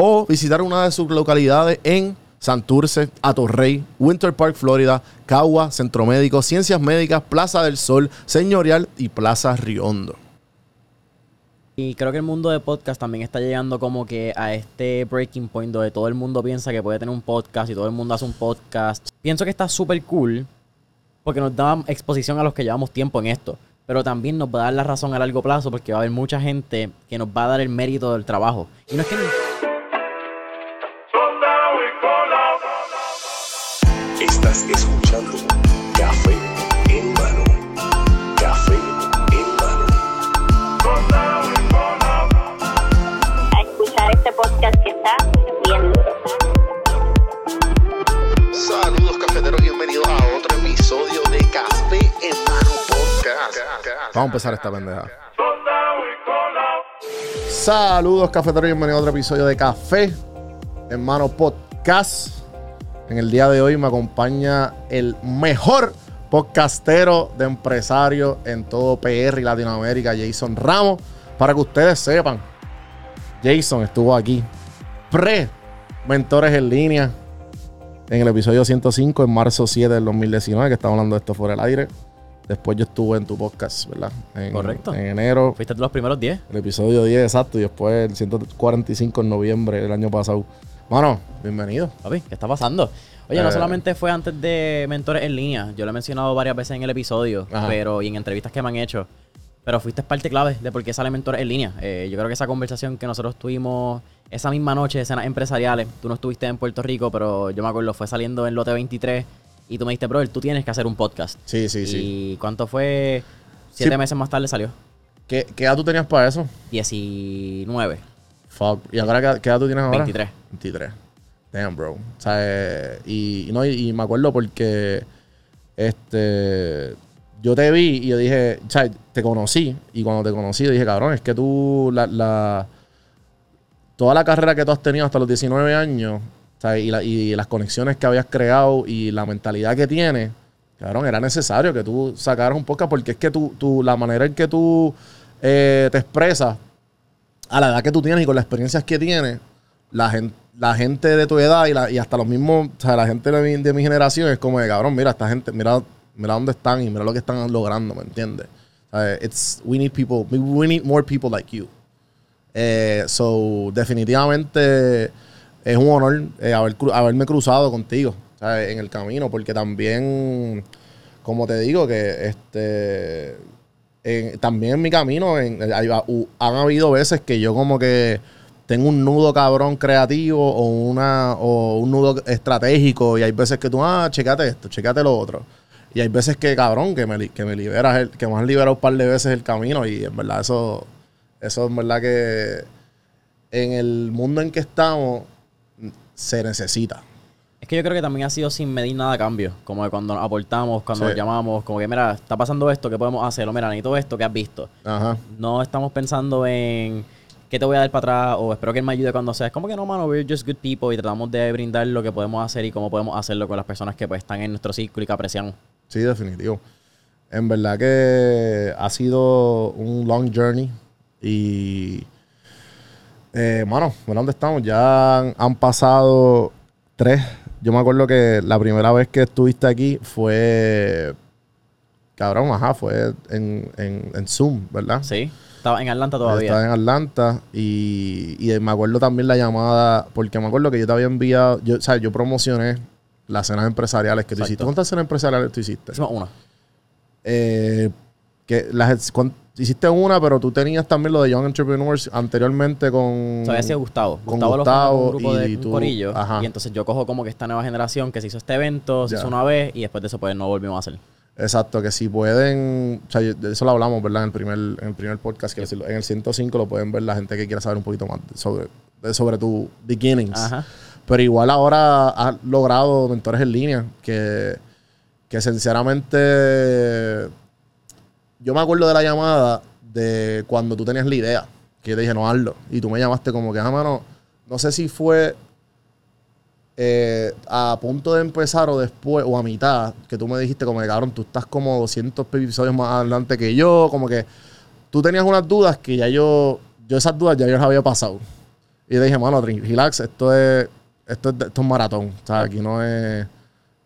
o visitar una de sus localidades en Santurce, Atorrey, Winter Park, Florida, Cagua, Centro Médico, Ciencias Médicas, Plaza del Sol, Señorial y Plaza Riondo. Y creo que el mundo de podcast también está llegando como que a este breaking point donde todo el mundo piensa que puede tener un podcast y todo el mundo hace un podcast. Pienso que está súper cool porque nos da exposición a los que llevamos tiempo en esto. Pero también nos va a dar la razón a largo plazo porque va a haber mucha gente que nos va a dar el mérito del trabajo. Y no es que... Vamos a empezar esta pendeja. Saludos, cafeteros, bienvenidos a otro episodio de Café Hermano Podcast. En el día de hoy me acompaña el mejor podcastero de empresarios en todo PR y Latinoamérica, Jason Ramos. Para que ustedes sepan, Jason estuvo aquí pre Mentores en línea en el episodio 105 en marzo 7 del 2019, que estamos hablando de esto fuera del aire. Después yo estuve en tu podcast, ¿verdad? En, Correcto. En enero, Fuiste de los primeros 10. el episodio 10 exacto, y después el 145 en noviembre del año pasado. Bueno, bienvenido. Papi, ¿qué está pasando? Oye, Eh. no solamente fue antes de Mentores en línea, yo lo he mencionado varias veces en el episodio, Ajá. pero y en entrevistas que me han hecho, pero fuiste parte clave de por qué sale Mentores en línea. Eh, yo creo que esa conversación que nosotros tuvimos esa misma noche, escenas empresariales, tú no estuviste en Puerto Rico, pero yo me acuerdo, fue saliendo en Lote 23 y tú me dijiste, brother, tú tienes que hacer un podcast. Sí, sí, ¿Y sí. cuánto fue? Siete Sí. meses más tarde salió. ¿Qué, qué edad tú tenías para eso? 19. Fuck. ¿Y ahora qué, qué edad tú tienes ahora? 23. 23. Damn, bro. O sea, eh, y, y no, y, y me acuerdo porque este yo te vi y yo dije, o sea, te conocí. Y cuando te conocí, dije, cabrón, es que tú, la, la- toda la carrera que tú has tenido hasta los 19 años, y, la- y las conexiones que habías creado y la mentalidad que tienes, cabrón, era necesario que tú sacaras un podcast porque es que tú, tú la manera en que tú eh, te expresas a la edad que tú tienes y con las experiencias que tienes, la gente, la gente de tu edad y, hasta los mismos, o sea, la gente de mi, de mi generación es como de cabrón, mira, esta gente, mira, mira dónde están y mira lo que están logrando, ¿me entiendes? It's, we need people, we need more people like you. Eh, so, definitivamente es un honor eh, haber, haberme cruzado contigo en el camino, porque también, como te digo, que este también en mi camino han habido veces que yo como que tengo un nudo cabrón creativo o una o un nudo estratégico y hay veces que tú, ah, checate esto, checate lo otro. Y hay veces que, cabrón, que me, que me liberas, que me has liberado un par de veces el camino y en verdad eso, eso en verdad que en el mundo en que estamos se necesita. Es que yo creo que también ha sido sin medir nada a cambio. Como de cuando nos aportamos, cuando Sí. nos llamamos, como que, mira, está pasando esto, ¿qué podemos hacer? O mira, necesito esto, ¿qué has visto? Ajá. No estamos pensando en qué te voy a dar para atrás o espero que él me ayude cuando sea. Es como que no, mano, we're just good people y tratamos de brindar lo que podemos hacer y cómo podemos hacerlo con las personas que pues están en nuestro círculo y que apreciamos. Sí, definitivo. En verdad que ha sido un long journey y, eh, mano, bueno, ¿dónde estamos? Ya han, han pasado tres. Yo me acuerdo que la primera vez que estuviste aquí fue, cabrón, ajá, fue en, en, en Zoom, ¿verdad? Sí, estaba en Atlanta todavía. Estaba en Atlanta y, y me acuerdo también la llamada, porque me acuerdo que yo te había enviado, yo, o sea, yo promocioné las cenas empresariales que tú Exacto. hiciste. ¿Cuántas cenas empresariales tú hiciste? Hicimos una. Eh, que las, hiciste una, pero tú tenías también lo de Young Entrepreneurs anteriormente con... O sea, ese Gustavo. con Gustavo, lo Gustavo con un grupo de y un tú- corillo. ajá. Y entonces yo cojo como que esta nueva generación que se hizo este evento, se hizo una vez y después de eso pues no volvimos a hacer. Exacto, que si pueden, o sea, de eso lo hablamos, ¿verdad? En el primer, en el primer podcast, que en el 105 lo pueden ver la gente que quiera saber un poquito más sobre, de- sobre tu beginnings. Ajá. Pero igual ahora has logrado mentores en línea que, que sinceramente yo me acuerdo de la llamada de cuando tú tenías la idea, que te dije, no hazlo. Y tú me llamaste como que, ah, mano, no sé si fue eh, a punto de empezar o después, o a mitad, que tú me dijiste como que, cabrón, tú estás como 200 episodios más adelante que yo, como que tú tenías unas dudas que ya yo, yo esas dudas ya yo las había pasado. Y te dije, mano, relax, esto es, esto es, esto es maratón, o sea, aquí no es...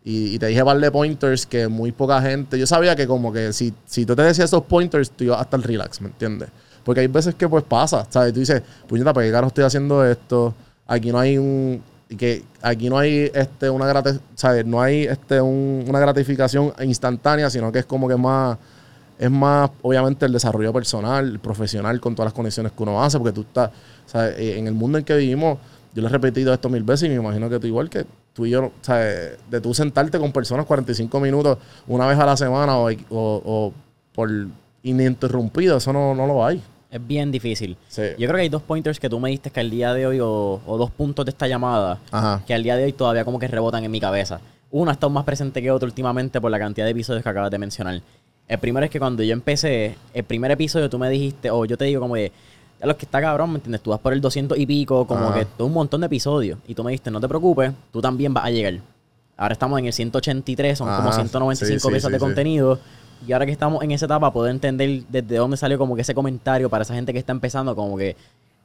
Y, y te dije par de pointers que muy poca gente. Yo sabía que como que si, si tú te decías esos pointers, tú ibas hasta el relax, ¿me entiendes? Porque hay veces que pues pasa, ¿sabes? Tú dices, puñeta, ¿para qué caro estoy haciendo esto? Aquí no hay un. Que aquí no hay este una grati- ¿sabes? No hay este un- una gratificación instantánea, sino que es como que más. Es más, obviamente, el desarrollo personal, profesional, con todas las conexiones que uno hace, porque tú estás, ¿sabes? Eh, En el mundo en que vivimos, yo le he repetido esto mil veces y me imagino que tú igual que tú y yo, ¿sabes? De tú sentarte con personas 45 minutos una vez a la semana o, o, o por ininterrumpido, eso no, no lo hay. Es bien difícil. Sí. Yo creo que hay dos pointers que tú me diste que al día de hoy, o, o dos puntos de esta llamada, Ajá. que al día de hoy todavía como que rebotan en mi cabeza. Uno ha estado más presente que otro últimamente por la cantidad de episodios que acabas de mencionar. El primero es que cuando yo empecé, el primer episodio tú me dijiste, o yo te digo como de, a los que está cabrón, ¿me entiendes? Tú vas por el 200 y pico, como Ajá. que todo un montón de episodios. Y tú me dijiste, no te preocupes, tú también vas a llegar. Ahora estamos en el 183, son como Ajá, 195 sí, sí, piezas sí, de contenido. Y ahora que estamos en esa etapa, puedo entender desde dónde salió como que ese comentario para esa gente que está empezando, como que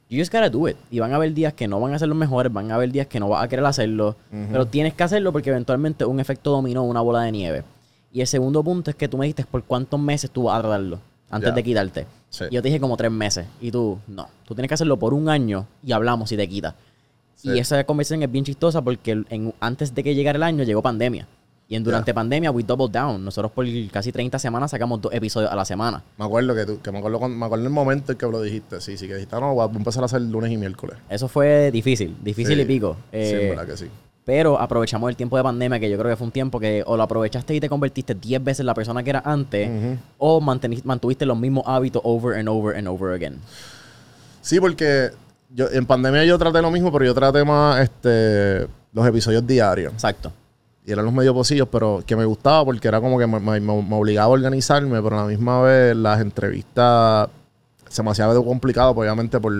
you just gotta do it. Y van a haber días que no van a ser los mejores, van a haber días que no vas a querer hacerlo, pero tienes que hacerlo porque eventualmente un efecto dominó, una bola de nieve. Y el segundo punto es que tú me dijiste por cuántos meses tú vas a tratarlo antes de quitarte. Sí. Y yo te dije como tres meses. Y tú, no, tú tienes que hacerlo por un año y hablamos y te quitas. Sí. Y esa conversación es bien chistosa porque en- antes de que llegara el año llegó pandemia. Y en, durante pandemia, we doubled down. Nosotros por casi 30 semanas sacamos dos episodios a la semana. Me acuerdo que tú, que me acuerdo, me acuerdo el momento en que lo dijiste. Sí, sí, que dijiste, "Ah, no, voy a empezar a hacer lunes y miércoles. Eso fue difícil, difícil Sí. y pico. sí, Eh, en verdad que sí. Pero aprovechamos el tiempo de pandemia, que yo creo que fue un tiempo que o lo aprovechaste y te convertiste 10 veces la persona que era antes, Ujú. o manteni- mantuviste los mismos hábitos over and over and over again. Sí, porque yo en pandemia yo traté lo mismo, pero yo traté más este, los episodios diarios. Exacto. Y eran los medio pocillos, pero que me gustaba porque era como que me, me- me obligaba a organizarme, pero a la misma vez las entrevistas se me hacía algo complicado, pues, obviamente por,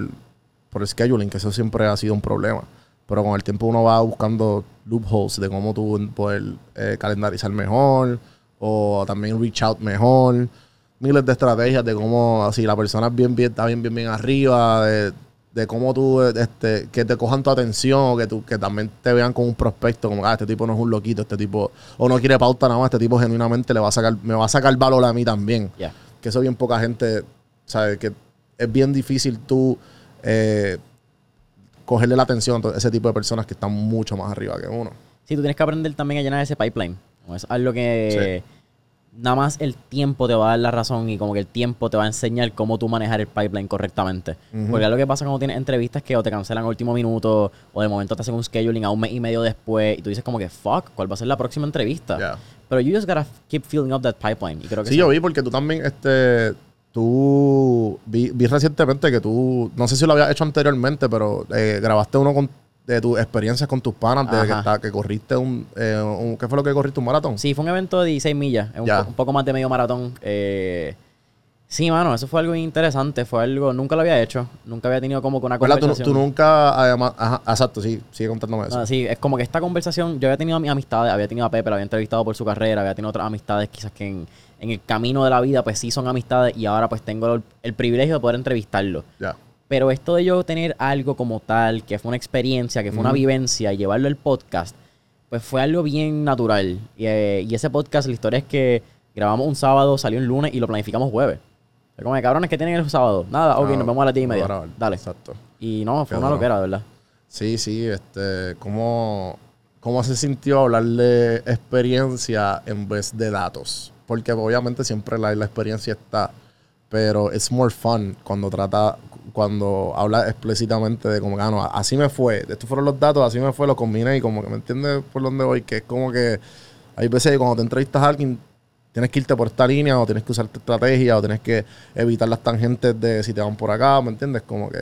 por el scheduling, que eso siempre ha sido un problema. Pero con el tiempo uno va buscando loopholes de cómo tú poder eh, calendarizar mejor o también reach out mejor. Miles de estrategias de cómo, si la persona es bien, bien, está bien, bien, bien arriba, de, de cómo tú, este, que te cojan tu atención, o que, tú, que también te vean como un prospecto, como, ah, este tipo no es un loquito, este tipo, o no quiere pauta nada más, este tipo genuinamente le va a sacar, me va a sacar valor a mí también. Ya. Que eso bien poca gente sabe, que es bien difícil tú eh, cogerle la atención a ese tipo de personas que están mucho más arriba que uno. Sí, tú tienes que aprender también a llenar ese pipeline. Es algo que nada más el tiempo te va a dar la razón y como que el tiempo te va a enseñar cómo tú manejar el pipeline correctamente. Porque es lo que pasa cuando tienes entrevistas que o te cancelan a último minuto o de momento te hacen un scheduling a un mes y medio después y tú dices como que fuck, ¿cuál va a ser la próxima entrevista? Pero you just gotta keep filling up that pipeline. Y creo que Sí, eso- yo vi porque tú también, este, tú, vi, vi recientemente que tú, no sé si lo habías hecho anteriormente, pero eh, grabaste uno con, de tus experiencias con tus panas, de que, está- que corriste un, eh, un- ¿qué fue lo que corriste? ¿Un maratón? Sí, fue un evento de 16 millas, un, po- un poco más de medio maratón. Eh, sí, mano, eso fue algo interesante. Fue algo, nunca lo había hecho. Nunca había tenido como que una ¿Verdad? Tú, conversación. tú nunca, además, ajá, exacto, sí, sigue contándome eso. No, sí, es como que esta conversación, yo había tenido a mis amistades, había tenido a Pepe, lo había entrevistado por su carrera, había tenido otras amistades quizás que en, en el camino de la vida pues sí son amistades y ahora pues tengo el, el privilegio de poder entrevistarlo. Pero esto de yo tener algo como tal, que fue una experiencia, que fue una vivencia y llevarlo al podcast, pues fue algo bien natural. Y, eh, y ese podcast, la historia es que grabamos un sábado, salió un lunes y lo planificamos jueves. Fue como, cabrones, que tienen el sábado? Nada, ok, No, nos vemos a las 10 y no, media. Dale. Exacto. Y no, fue una loquera, de verdad. Sí, sí, este, ¿cómo, ¿cómo se sintió hablar de experiencia en vez de datos? Porque obviamente siempre la, la experiencia está, pero es more fun cuando trata, cuando habla explícitamente de como ah, no, así me fue, estos fueron los datos, así me fue, los combiné y como que me entiendes por dónde voy, que es como que hay veces que cuando te entrevistas a alguien tienes que irte por esta línea o tienes que usar tu estrategia o tienes que evitar las tangentes de si te van por acá, ¿me entiendes? Como que...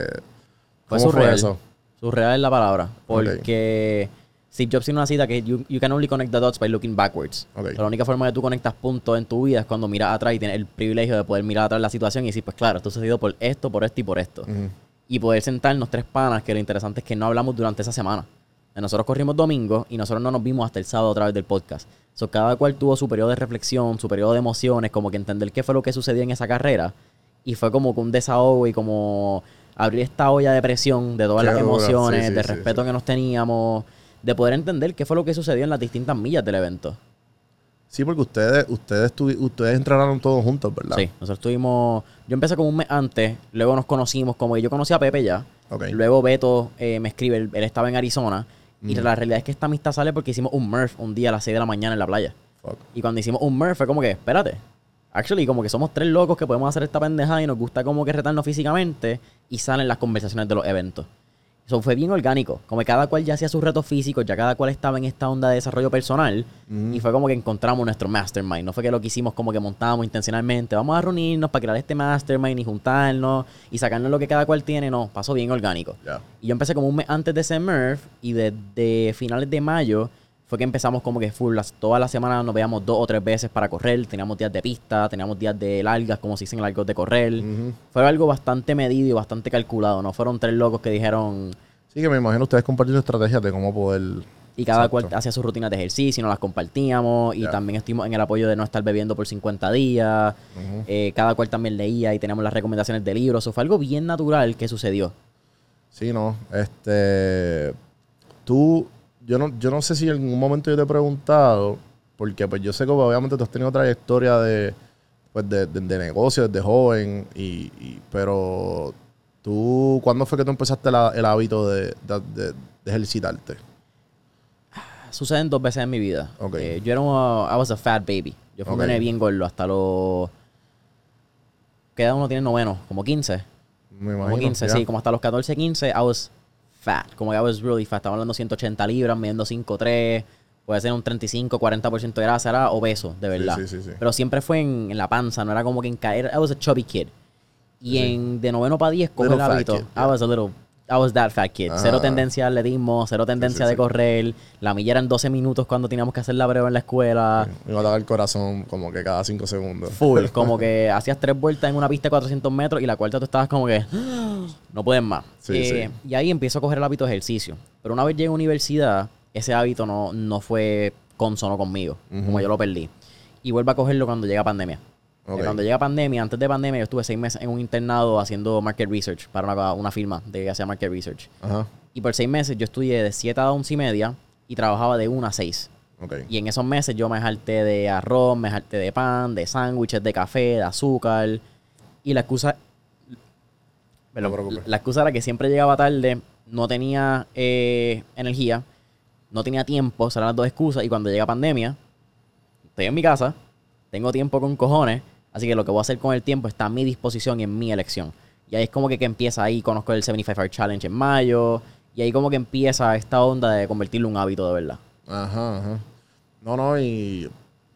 Fue ¿Cómo fue surreal. eso? Surreal es la palabra. Porque Steve Jobs tiene una cita que you, you can only connect the dots by looking backwards. La única forma que tú conectas puntos en tu vida es cuando miras atrás y tienes el privilegio de poder mirar atrás la situación y decir, pues claro, esto sucedido por esto, por esto y por esto. Y poder sentarnos tres panas, que lo interesante es que no hablamos durante esa semana. Nosotros corrimos domingo y nosotros no nos vimos hasta el sábado a través del podcast. So, cada cual tuvo su periodo de reflexión, su periodo de emociones, como que entender qué fue lo que sucedió en esa carrera. Y fue como que un desahogo y como abrir esta olla de presión de todas Qué las emociones, Sí, sí, de sí, respeto que nos teníamos, de poder entender qué fue lo que sucedió en las distintas millas del evento. Sí, porque ustedes, ustedes, ustedes entrenaron todos juntos, ¿verdad? Sí, nosotros tuvimos. Yo empecé como un mes antes, luego nos conocimos, como que yo conocí a Pepe ya. Luego Beto eh, me escribe, él, él estaba en Arizona. Y Mm. la realidad es que esta amistad sale porque hicimos un Murph un día a las 6 de la mañana en la playa. Fuck. Y cuando hicimos un Murph fue como que, espérate. Actually, como que somos tres locos que podemos hacer esta pendejada y nos gusta como que retarnos físicamente y salen las conversaciones de los eventos. Eso fue bien orgánico. Como que cada cual ya hacía sus retos físicos, ya cada cual estaba en esta onda de desarrollo personal. Mm. Y fue como que encontramos nuestro mastermind. No fue que lo que hicimos como que montamos intencionalmente. Vamos a reunirnos para crear este mastermind y juntarnos y sacarnos lo que cada cual tiene. No, pasó bien orgánico. Y yo empecé como un mes antes de ese Murph y desde finales de mayo fue que empezamos como que full. Las, todas las semanas nos veíamos dos o tres veces para correr. Teníamos días de pista, teníamos días de largas, como se dicen largos de correr. Fue algo bastante medido y bastante calculado. No fueron tres locos que dijeron Sí, que me imagino ustedes compartiendo estrategias de cómo poder. y cada Exacto. cual hacía sus rutinas de ejercicio y nos las compartíamos. Y también estuvimos en el apoyo de no estar bebiendo por 50 días. Eh, cada cual también leía y teníamos las recomendaciones de libros. Eso fue algo bien natural que sucedió. Sí, no. Este. Tú. Yo no, yo no sé si en algún momento yo te he preguntado. Porque pues yo sé que obviamente tú has tenido trayectoria de. Pues de, de, de negocio desde joven. Y, y- pero. Tú. ¿Cuándo fue que tú empezaste la- el hábito de, de, ejercitarte? Suceden dos veces en mi vida. Ok. Eh, yo era un, I was a fat baby. Yo fui un Ok. nene bien gordo hasta los... ¿Qué edad uno tiene noveno? Como 15. Me imagino. Como 15, ya. sí. Como hasta los 14, 15, I was fat. Como que I was really fat. Estaba hablando 180 libras, midiendo 5'3". Puede ser un 35, 40% de grasa. Era obeso, de verdad. sí, sí, sí. Pero siempre fue en, en la panza. No era como que en caer. I was a chubby kid. Y en de noveno para 10, coge el hábito. kid, I was a little... I was that fat kid. Cero Ah. tendencia al atletismo, cero tendencia sí, de sí. correr. La milla era en 12 minutos cuando teníamos que hacer la prueba en la escuela. Me iba a dar el corazón como que cada cinco segundos. Full. como que hacías tres vueltas en una pista de 400 metros y la cuarta tú estabas como que no puedes más. Sí, Eh, sí. Y ahí empiezo a coger el hábito de ejercicio. Pero una vez llegué a universidad, ese hábito no, no fue consono conmigo, como yo lo perdí. Y vuelvo a cogerlo cuando llega pandemia. Eh, Ok. Cuando llega pandemia, antes de pandemia, yo estuve seis meses en un internado haciendo market research para una, una firma de que hacía market research. Ajá. Y por seis meses yo estudié de 7 a 11 y media y trabajaba de 1 a 6. Ok. Y en esos meses yo me harté de arroz, me harté de pan, de sándwiches, de café, de azúcar. Y la excusa. Perdón, No la excusa era que siempre llegaba tarde, no tenía eh, energía, no tenía tiempo, serán las dos excusas. Y cuando llega pandemia, estoy en mi casa, tengo tiempo con cojones, así que lo que voy a hacer con el tiempo está a mi disposición y en mi elección. Y ahí es como que, que empieza ahí, conozco el 75 Hour Challenge en mayo, y ahí como que empieza esta onda de convertirlo en un hábito de verdad. Ajá, ajá. No, no, y,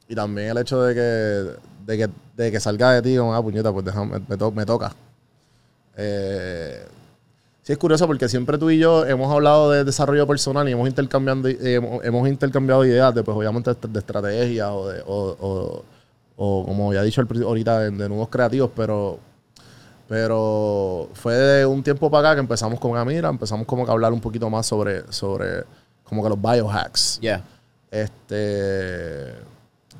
y también el hecho de que, de que, de que salga de ti como, ah, puñeta, pues déjame, me, to- me toca. Eh, sí es curioso porque siempre tú y yo hemos hablado de desarrollo personal y hemos, intercambiando, hemos, intercambiado ideas de, pues, obviamente, de estrategias o, de, o, como había dicho al pri- ahorita, de, de nuevos creativos, pero... Pero fue de un tiempo para acá que empezamos con Amira, empezamos como que a hablar un poquito más sobre, sobre como que los biohacks. Yeah. Este.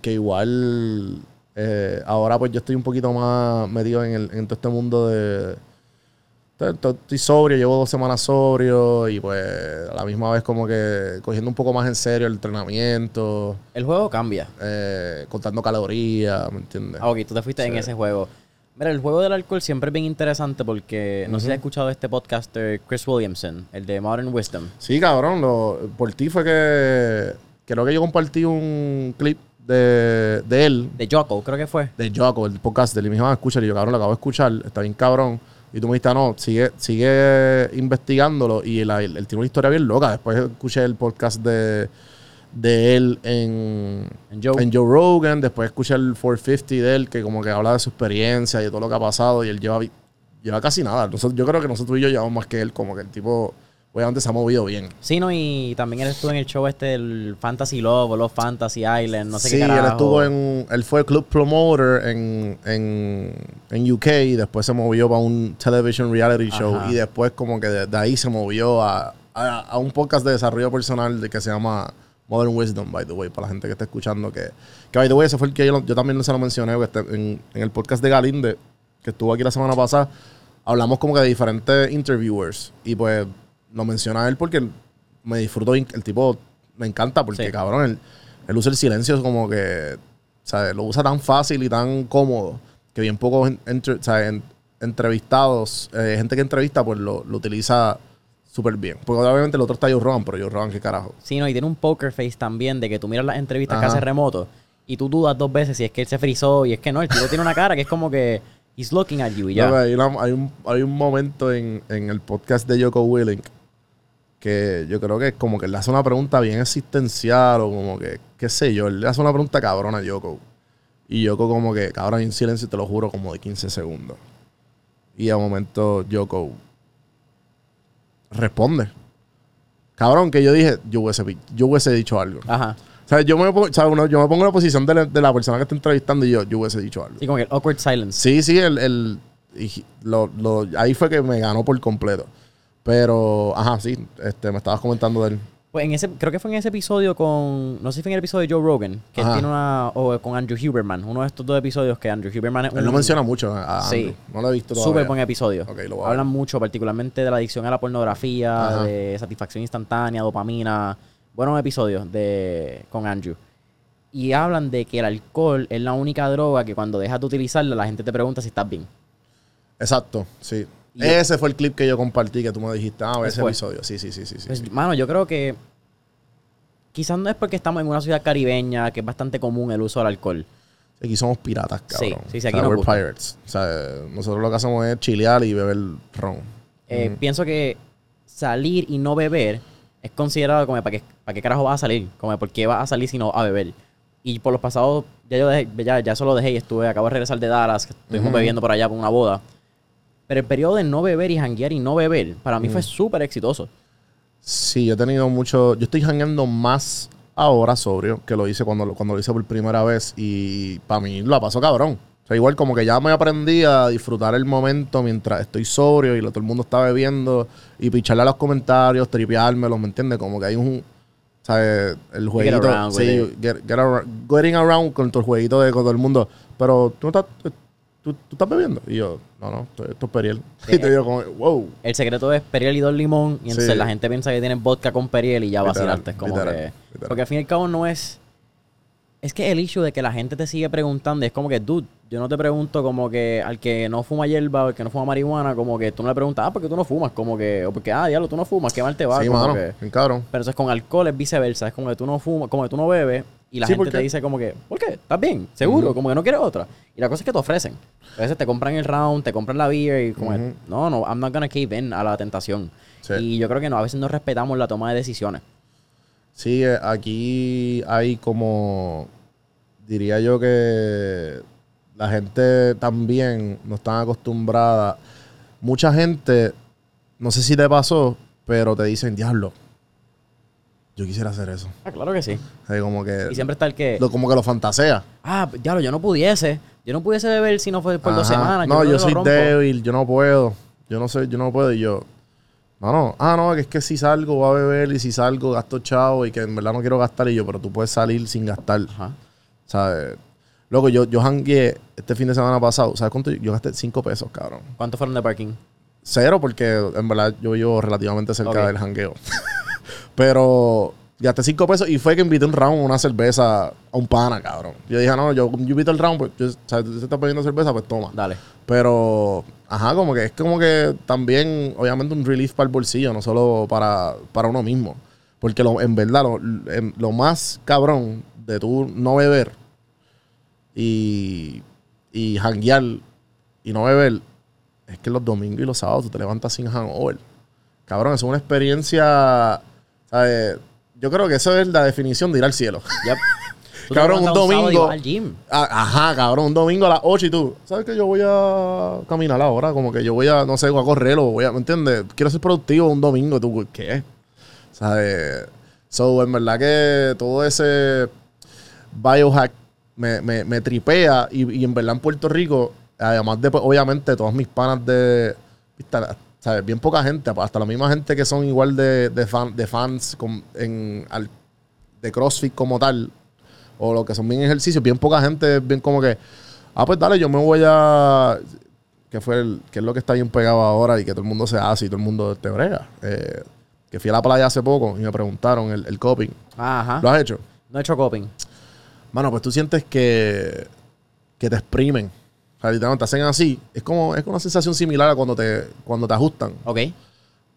Que igual. eh, ahora pues yo estoy un poquito más metido en, el, en todo este mundo de. Estoy, sobrio, llevo dos semanas sobrio y pues a la misma vez como que cogiendo un poco más en serio el entrenamiento, El juego cambia. eh, contando calorías, ¿me entiendes? Ah, ok, tú te fuiste en ese juego. Mira, el juego del alcohol siempre es bien interesante porque no sé si has escuchado este podcaster Chris Williamson, el de Modern Wisdom. Sí, cabrón, lo, por ti fue que creo que yo compartí un clip de, de él De Jocko, creo que fue. de Jocko, el podcast de él. Y me dijo, ah, escúchalo. Y yo, cabrón, lo acabo de escuchar. Está bien cabrón. Y tú me dijiste, ah, no, sigue, sigue investigándolo. Y él, él- tiene una historia bien loca. Después escuché el podcast de, de él en, En Joe. en Joe Rogan. Después escuché el 450 de él, que como que habla de su experiencia y de todo lo que ha pasado. Y él lleva, lleva casi nada. Nosotros, yo creo que nosotros y yo llevamos más que él. Como que el tipo obviamente se ha movido bien. Sí, no, y también él estuvo en el show este del Fantasy Love o Love Fantasy Island, no sé sí, qué carajo. él estuvo en. Él fue club promoter en, en, en UK y después se movió para un television reality show. Ajá. Y después, como que de, de ahí se movió a, a, a un podcast de desarrollo personal de, que se llama Modern Wisdom, by the way, para la gente que está escuchando. Que, que by the way, ese fue el que yo, yo también se lo mencioné que este- en, en el podcast de Galinde, que estuvo aquí la semana pasada. Hablamos como que de diferentes interviewers. Y pues lo menciona él porque me disfruto. El tipo me encanta porque, Sí. cabrón, él, él usa el silencio como que. O sea, lo usa tan fácil y tan cómodo que bien pocos en- entre- en- entrevistados, eh, gente que entrevista, pues lo, lo utiliza súper bien. Porque obviamente el otro está Joe Rogan, pero Joe Rogan, qué carajo. Sí, no, y tiene un poker face también de que tú miras las entrevistas que Ajá. hace remoto y tú dudas dos veces si es que él se frizó y es que no, el tipo tiene una cara que es como que he's looking at you y ya. No, hay, una- hay un, hay un momento en, en el podcast de Joko Willink que yo creo que es como que le hace una pregunta bien existencial o como que, qué sé yo, él le hace una pregunta cabrona a Yoko. Y Yoko como que, cabrón, un silencio, te lo juro, como de 15 segundos. Y a un momento Yoko responde. Cabrón, que yo dije, yo hubiese, yo hubiese dicho algo. Ajá. O sea, yo me, pongo- uno- yo me pongo en la posición de la, de la persona que está entrevistando y yo, yo hubiese dicho algo. Sí, como que el awkward silence. Sí, sí, el, el- y lo- lo- ahí fue que me ganó por completo. Pero, ajá, sí, este, me estabas comentando de él. Pues en ese, creo que fue en ese episodio con, no sé si fue en el episodio de Joe Rogan, que él tiene una, o con Andrew Huberman, uno de estos dos episodios que Andrew Huberman es Él un menciona mucho a Sí. No lo he visto todavía. súper buen episodio. Lo Hablan mucho, particularmente de la adicción a la pornografía, Ajá. de satisfacción instantánea, dopamina. Buenos episodios de, con Andrew. Y hablan de que el alcohol es la única droga que cuando dejas de utilizarla la gente te pregunta si estás bien. Exacto, sí. Ese fue el clip que yo compartí que tú me dijiste. Ah, ese episodio. Sí, sí, sí, sí. sí, Pues, sí. mano, yo creo que quizás no es porque estamos en una ciudad caribeña que es bastante común el uso del alcohol. Aquí somos piratas, cabrón. sí, sí, aquí O sea, nos we're pirates. O sea, nosotros lo que hacemos es chilear y beber ron. Eh, Pienso que salir y no beber es considerado como para qué, para qué carajo vas a salir, como por qué vas a salir si no a beber. Y por los pasados, ya yo dejé, ya, ya eso lo dejé y estuve, acabo de regresar de Dallas, que estuvimos bebiendo por allá por una boda. Pero el periodo de no beber y janguear y no beber, para mí Mm. fue súper exitoso. Sí, yo he tenido mucho. Yo estoy jangueando más ahora sobrio que lo hice cuando, lo- cuando lo hice por primera vez. Y para mí la pasó cabrón. O sea, igual como que ya me aprendí a disfrutar el momento mientras estoy sobrio y lo, todo el mundo está bebiendo y picharle a los comentarios, tripeármelos, ¿me entiendes? Como que hay un. ¿Sabes? El jueguito. around with sí, get, get around- getting around con tu jueguito de con todo el mundo. Pero tú no estás. Tú, tú estás bebiendo. Y yo, no, no, esto, es Periel. Sí. Y te digo, como, wow. El secreto es Periel y dos limón. Y entonces Sí. la gente piensa que tienes vodka con Periel y ya Literal, vacilarte. Es como literal, que. literal. Porque al fin y al cabo no es. Es que el issue de que la gente te sigue preguntando es como que, dude, yo no te pregunto como que al que no fuma hierba o al que no fuma marihuana, como que tú no le preguntas, ah, porque tú no fumas, como que, o porque, ah, diablo, tú no fumas, qué mal te va. sí, como mano. que- bien cabrón. Pero eso es con alcohol, es viceversa. Es como que tú no fumas, como que tú no bebes y la Sí, gente ¿por te dice como que, ¿por qué? ¿Estás bien? ¿Seguro? Como que no quieres otra. Y la cosa es que te ofrecen. A veces te compran el round, te compran la beer y como, no, no, I'm not gonna cave in a la tentación. Sí. Y yo creo que no, a veces no respetamos la toma de decisiones. Sí, eh, aquí hay como, diría yo que la gente también no está acostumbrada. Mucha gente, no sé si te pasó, pero te dicen, diablo, yo quisiera hacer eso. Ah, claro que sí. O sea, como que, Y siempre está el que, lo, como que lo fantasea. ah, diablo, yo no pudiese. Yo no pudiese beber si no fue por dos semanas. No, yo lo soy rompo. débil, yo no puedo. Yo no sé, yo no puedo. Y yo, no, no. Ah, no, que es que si salgo voy a beber y si salgo gasto chavo y que en verdad no quiero gastar. Y yo, pero tú puedes salir sin gastar. Ajá. ¿Sabes? Loco, yo, yo hangué este fin de semana pasado. ¿Sabes cuánto? Yo gasté 5 pesos, cabrón. ¿Cuántos fueron de parking? Cero, porque en verdad yo vivo relativamente cerca del jangueo. Pero gasté 5 pesos y fue que invité un round, una cerveza a un pana, cabrón. Yo dije, no, yo, yo invito el round, pues, yo, ¿sabes? Tú estás pidiendo cerveza, pues toma. Dale. Pero, ajá, como que es como que también, obviamente, un relief para el bolsillo, no solo para, para uno mismo. Porque lo, en verdad, lo, en- lo más cabrón de tú no beber y, y janguear y no beber es que los domingos y los sábados tú te levantas sin hangover. Cabrón, es una experiencia, ¿sabes? Yo creo que eso es la definición de ir al cielo. Yep. Cabrón, un domingo. vas al gym. a- Ajá, cabrón, un domingo a las 8 y tú. ¿Sabes que yo voy a caminar ahora? Como que yo voy a, no sé, voy a correr o voy a, ¿me entiendes? Quiero ser productivo un domingo. Tú, ¿qué? ¿Sabes? So, en verdad que todo ese biohack me, me, me tripea y, y en verdad en Puerto Rico, además de, pues, obviamente, todos mis panas de, ¿sabes? Bien poca gente, hasta la misma gente que son igual de, de, fan- de fans con- en, al- de CrossFit como tal, o lo que son bien ejercicios, bien poca gente, bien como que, ah, pues dale, yo me voy a, que fue el, que es lo que está bien pegado ahora y que todo el mundo se hace y todo el mundo te brega. Eh, que fui a la playa hace poco y me preguntaron el, el coping. Ajá. ¿Lo has hecho? No he hecho coping. Mano, pues tú sientes que, que te exprimen. Literalmente te hacen así. Es como, es una sensación similar a cuando te, cuando te ajustan. Ok.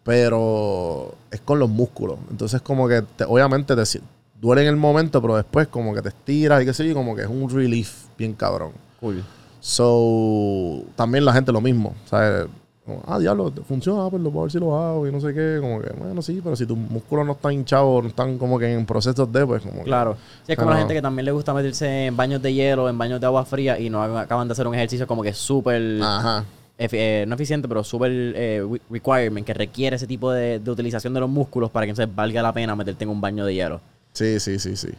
Pero es con los músculos. Entonces como que te- obviamente te duele en el momento, pero después como que te estiras y qué sé yo, como que es un relief bien cabrón. Cool. So, también la gente lo mismo. ¿sabes? Como, ah, diablo, funciona, pues lo puedo ver si lo hago y no sé qué. Como que, bueno, sí, pero si tus músculos no están hinchados, no están como que en procesos de, pues como que- Claro. Sí, es como la gente que también le gusta meterse en baños de hielo, en baños de agua fría y no acaban de hacer un ejercicio como que súper, Ajá. efi- eh, no eficiente, pero súper eh, re- requirement, que requiere ese tipo de, de utilización de los músculos para que entonces valga la pena meterte en un baño de hielo. Sí, sí, sí, sí.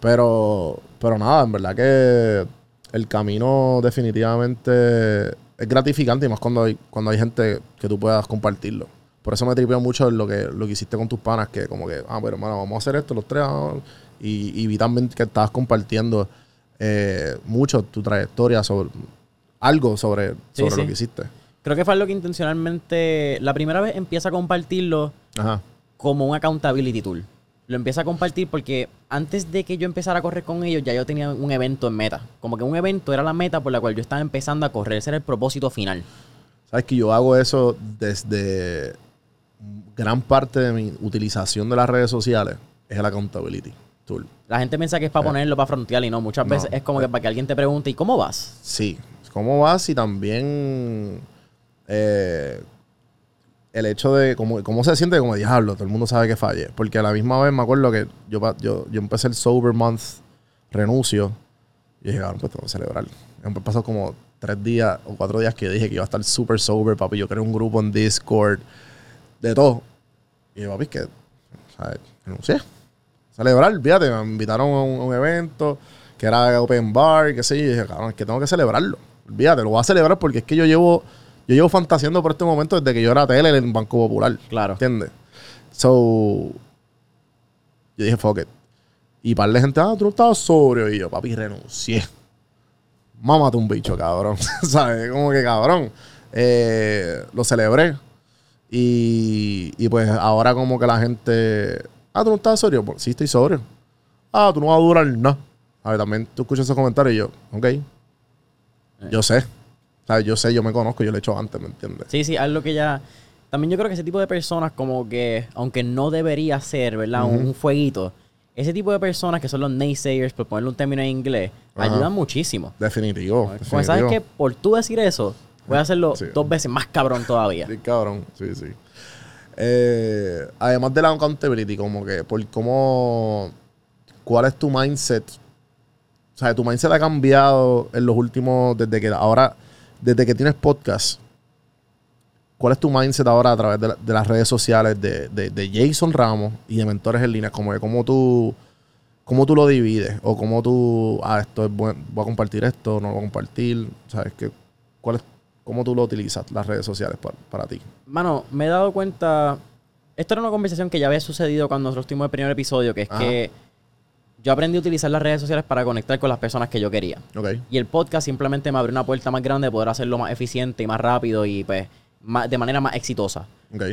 Pero, pero nada, en verdad que el camino definitivamente es gratificante y más cuando hay, cuando hay gente que tú puedas compartirlo. Por eso me tripeó mucho lo que, lo que hiciste con tus panas, que como que, ah, pero hermano, vamos a hacer esto los tres. ah, Y, y vi también que estabas compartiendo eh, mucho tu trayectoria sobre algo sobre, sobre sí. lo que hiciste. Creo que fue algo que intencionalmente, la primera vez empieza a compartirlo Ajá. como un accountability tool. Lo empieza a compartir porque antes de que yo empezara a correr con ellos, ya yo tenía un evento en meta. Como que un evento era la meta por la cual yo estaba empezando a correr. Ese era el propósito final. Sabes que yo hago eso desde gran parte de mi utilización de las redes sociales es el accountability tool. La gente piensa que es para ponerlo para frontear y no. Muchas No. veces es como que para que alguien te pregunte, ¿y cómo vas? Sí. ¿Cómo vas? Y también eh, el hecho de cómo, cómo se siente como diablo, todo el mundo sabe que fallé. Porque a la misma vez me acuerdo que yo, yo, yo empecé el Sober Month renuncio y dije, cabrón, pues tengo que celebrar. Pasado como tres días o cuatro días que dije que iba a estar super sober, papi. Yo creé un grupo en Discord, de todo. Y dije, papi, que. Renuncié. Celebrar, fíjate, me invitaron a un, a un evento que era open bar, qué sé yo, y dije, cabrón, es que tengo que celebrarlo. Olvídate, lo voy a celebrar porque es que yo llevo, yo llevo fantaseando por este momento desde que yo era tele en Banco Popular. Claro. ¿Entiendes? So, yo dije, fuck it. Y par de gente, ah, tú no estabas sobrio. Y yo, papi, renuncié. Mámate un bicho, cabrón. ¿Sabes? Como que cabrón. Eh, lo celebré. Y, y pues ahora como que la gente, ah, tú no estás sobrio. Pues, sí, estoy sobrio. Ah, tú no vas a durar nada. A ver, también tú escuchas esos comentarios y yo, ok. Yo sé. ¿Sabes? Yo sé, yo me conozco, yo lo he hecho antes, ¿me entiendes? Sí, sí, algo que ya... También yo creo que ese tipo de personas como que, aunque no debería ser, ¿verdad? Un- Un fueguito. Ese tipo de personas que son los naysayers, por ponerle un término en inglés, ayudan muchísimo. Definitivo. Definitivo. ¿Sabes que Por tú decir eso, voy a hacerlo Sí. dos veces más cabrón todavía. Sí, cabrón. Sí, sí. Eh, además de la accountability, como que, por cómo. ¿Cuál es tu mindset? O sea, tu mindset ha cambiado en los últimos. Desde que ahora. Desde que tienes podcast. ¿Cuál es tu mindset ahora a través de, la- de las redes sociales de, de- de Jason Ramos y de Mentores en Línea? Como que cómo tú. ¿Cómo tú lo divides? O cómo tú. Ah, esto es bueno. Voy a compartir esto, no lo voy a compartir. ¿Sabes? qué? ¿Cuál es, ¿Cómo tú lo utilizas, las redes sociales para, para ti? Mano, me he dado cuenta. Esto era una conversación que ya había sucedido cuando nosotros tuvimos el primer episodio, que es Ajá. que yo aprendí a utilizar las redes sociales para conectar con las personas que yo quería. Y el podcast simplemente me abrió una puerta más grande de poder hacerlo más eficiente y más rápido y pues más- de manera más exitosa.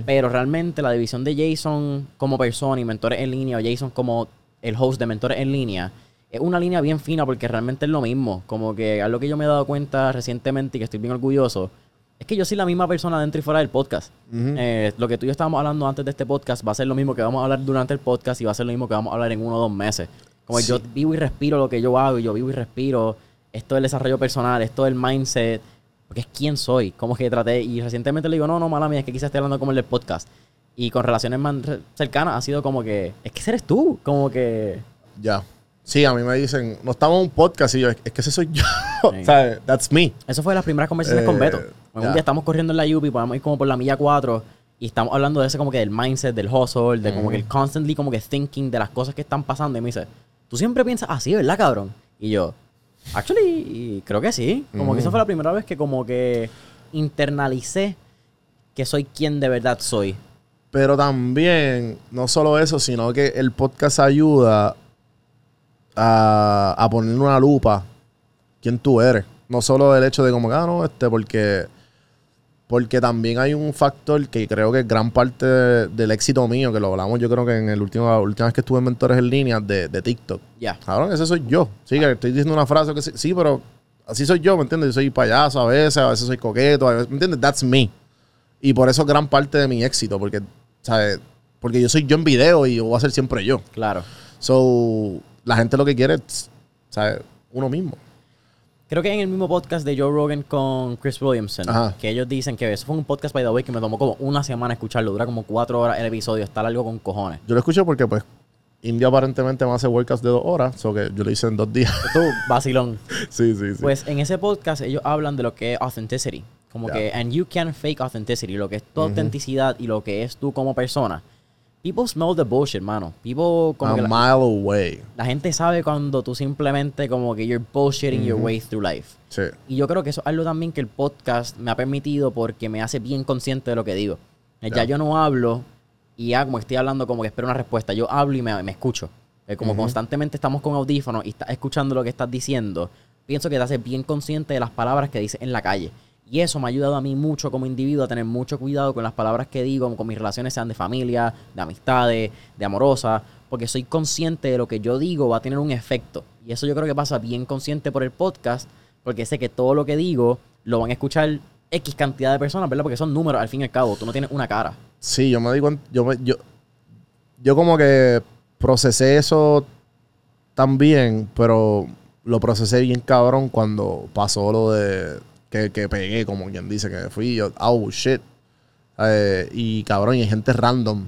Pero realmente la división de Jason como persona y mentores en línea, o Jason como el host de mentores en línea, es una línea bien fina porque realmente es lo mismo. Como que algo que yo me he dado cuenta recientemente y que estoy bien orgulloso, es que yo soy la misma persona dentro y fuera del podcast. Eh, lo que tú y yo estábamos hablando antes de este podcast va a ser lo mismo que vamos a hablar durante el podcast y va a ser lo mismo que vamos a hablar en uno o dos meses. Como Sí. yo vivo y respiro lo que yo hago y yo vivo y respiro esto del desarrollo personal, esto del mindset, porque es quién soy. Como que traté y recientemente le digo, no, no, mala mía, es que quizás esté hablando como el del podcast. Y con relaciones más cercanas ha sido como que, es que eres tú, como que... Ya. Sí, a mí me dicen, no estamos en un podcast y yo, es, que ese soy yo. Sí. ¿Sabes? That's me. Eso fue de las primeras conversaciones con Eh, Beto. Un ya. día estamos corriendo en la UP, podemos ir como por la milla 4 y estamos hablando de ese como que del mindset, del hustle, de como que el constantly como que thinking de las cosas que están pasando. Y me dice, tú siempre piensas así, ¿verdad, cabrón? Y yo, actually, creo que sí. Como que esa fue la primera vez que como que internalicé que soy quien de verdad soy. Pero también, no solo eso, sino que el podcast ayuda a, a poner una lupa quién tú eres. No solo el hecho de como, ah, no, este, porque, porque también hay un factor que creo que gran parte de- del éxito mío, que lo hablamos yo creo que en el último, la última vez que estuve en Mentores en Línea de, de TikTok. Ya. Cabrón, ese soy yo. Sí, que estoy diciendo una frase que sí, sí, pero así soy yo, ¿me entiendes? Yo soy payaso a veces, a veces soy coqueto, a veces, ¿me entiendes? That's me. Y por eso gran parte de mi éxito, porque, ¿sabes? Porque yo soy yo en video y yo voy a ser siempre yo. Claro. So, la gente lo que quiere es, ¿sabes? Uno mismo. Creo que en el mismo podcast de Joe Rogan con Chris Williamson, Ajá. que ellos dicen que eso fue un podcast, by the way, que me tomó como una semana escucharlo. Dura como cuatro horas el episodio, está largo con cojones. Yo lo escucho porque, pues, India aparentemente me hace workouts de dos horas, so que yo lo hice en dos días. Tú, vacilón. sí, sí, sí. Pues en ese podcast ellos hablan de lo que es authenticity. Como que, and you can fake authenticity, lo que es tu autenticidad y lo que es tú como persona. People smell the bullshit, mano. People, como a que la, mile away. la gente sabe cuando tú simplemente como que you're bullshitting your way through life. Sí. Y yo creo que eso es algo también que el podcast me ha permitido porque me hace bien consciente de lo que digo. Ya, yo no hablo y ya como estoy hablando como que espero una respuesta. Yo hablo y me, me escucho. Como constantemente estamos con audífonos y estás escuchando lo que estás diciendo, pienso que te hace bien consciente de las palabras que dices en la calle. Y eso me ha ayudado a mí mucho como individuo a tener mucho cuidado con las palabras que digo, con mis relaciones sean de familia, de amistades, de amorosa, porque soy consciente de lo que yo digo va a tener un efecto. Y eso yo creo que pasa bien consciente por el podcast, porque sé que todo lo que digo lo van a escuchar X cantidad de personas, ¿verdad? Porque son números al fin y al cabo, tú no tienes una cara. Sí, yo me di yo, yo, yo como que procesé eso también, pero lo procesé bien cabrón cuando pasó lo de que, que pegué, como quien dice, que fui yo, oh shit. Eh, y cabrón, y hay gente random.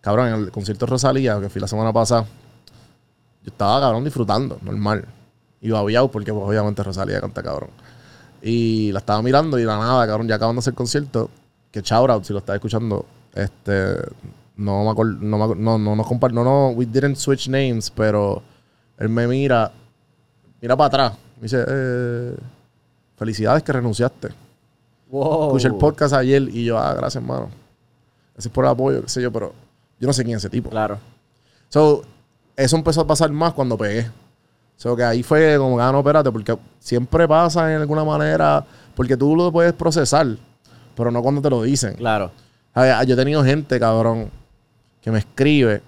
Cabrón, en el concierto de Rosalía, que fui la semana pasada, yo estaba cabrón disfrutando, normal. Y babiado porque pues, obviamente Rosalía canta cabrón. Y la estaba mirando y la nada, cabrón, ya acabando el concierto, que shout out si lo estaba escuchando, este, no me acuerdo, no, me no, no, nos compar- no, no, we didn't switch names, pero él me mira, mira para atrás, me dice, eh, felicidades que renunciaste. Wow. Escuché el podcast ayer y yo, ah, gracias, hermano. Gracias por el apoyo, qué sé yo, pero yo no sé quién es ese tipo. Claro. So, eso empezó a pasar más cuando pegué. So, que ahí fue como, ah, no, espérate, porque siempre pasa en alguna manera, porque tú lo puedes procesar, pero no cuando te lo dicen. Claro. A- a- Yo he tenido gente, cabrón, que me escribe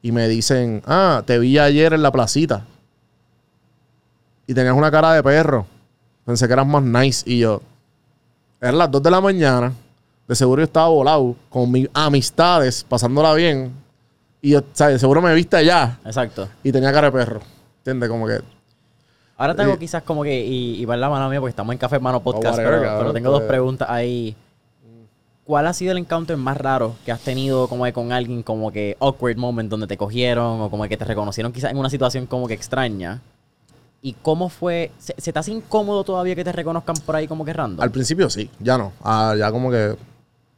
y me dicen, ah, te vi ayer en la placita y tenías una cara de perro. Pensé que eras más nice y yo, eran las 2 de la mañana, de seguro yo estaba volado con mis amistades, pasándola bien. Y yo, ¿sabes? Seguro me viste allá Exacto. y tenía cara de perro. ¿Entiendes? Como que. Ahora tengo quizás como que, y, y va la mano mía porque estamos en Café Hermano Podcast, pero, cabrón, pero tengo dos pues. preguntas ahí. ¿Cuál ha sido el encounter más raro que has tenido como que con alguien como que awkward moment donde te cogieron o como que te reconocieron quizás en una situación como que extraña? ¿Y cómo fue? ¿Se, se te hace incómodo todavía que te reconozcan por ahí como que random? Al principio sí, ya no. Ah, ya como que.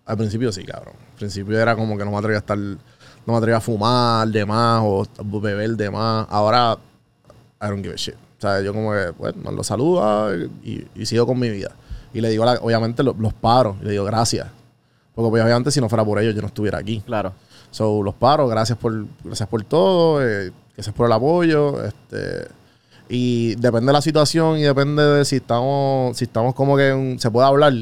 Al principio sí, cabrón. Al principio era como que no me atrevía a estar. No me atrevía a fumar de más o beber de más. Ahora, I don't give a shit. O sea, yo como que, bueno, nos lo saludo ah, y, y sigo con mi vida. Y le digo, la- obviamente, lo- los paro. Y le digo, gracias. Porque pues, obviamente si no fuera por ellos yo no estuviera aquí. Claro. So, los paro, gracias por, gracias por todo, eh, gracias por el apoyo. Este, y depende de la situación y depende de si estamos, si estamos como que en- se puede hablar.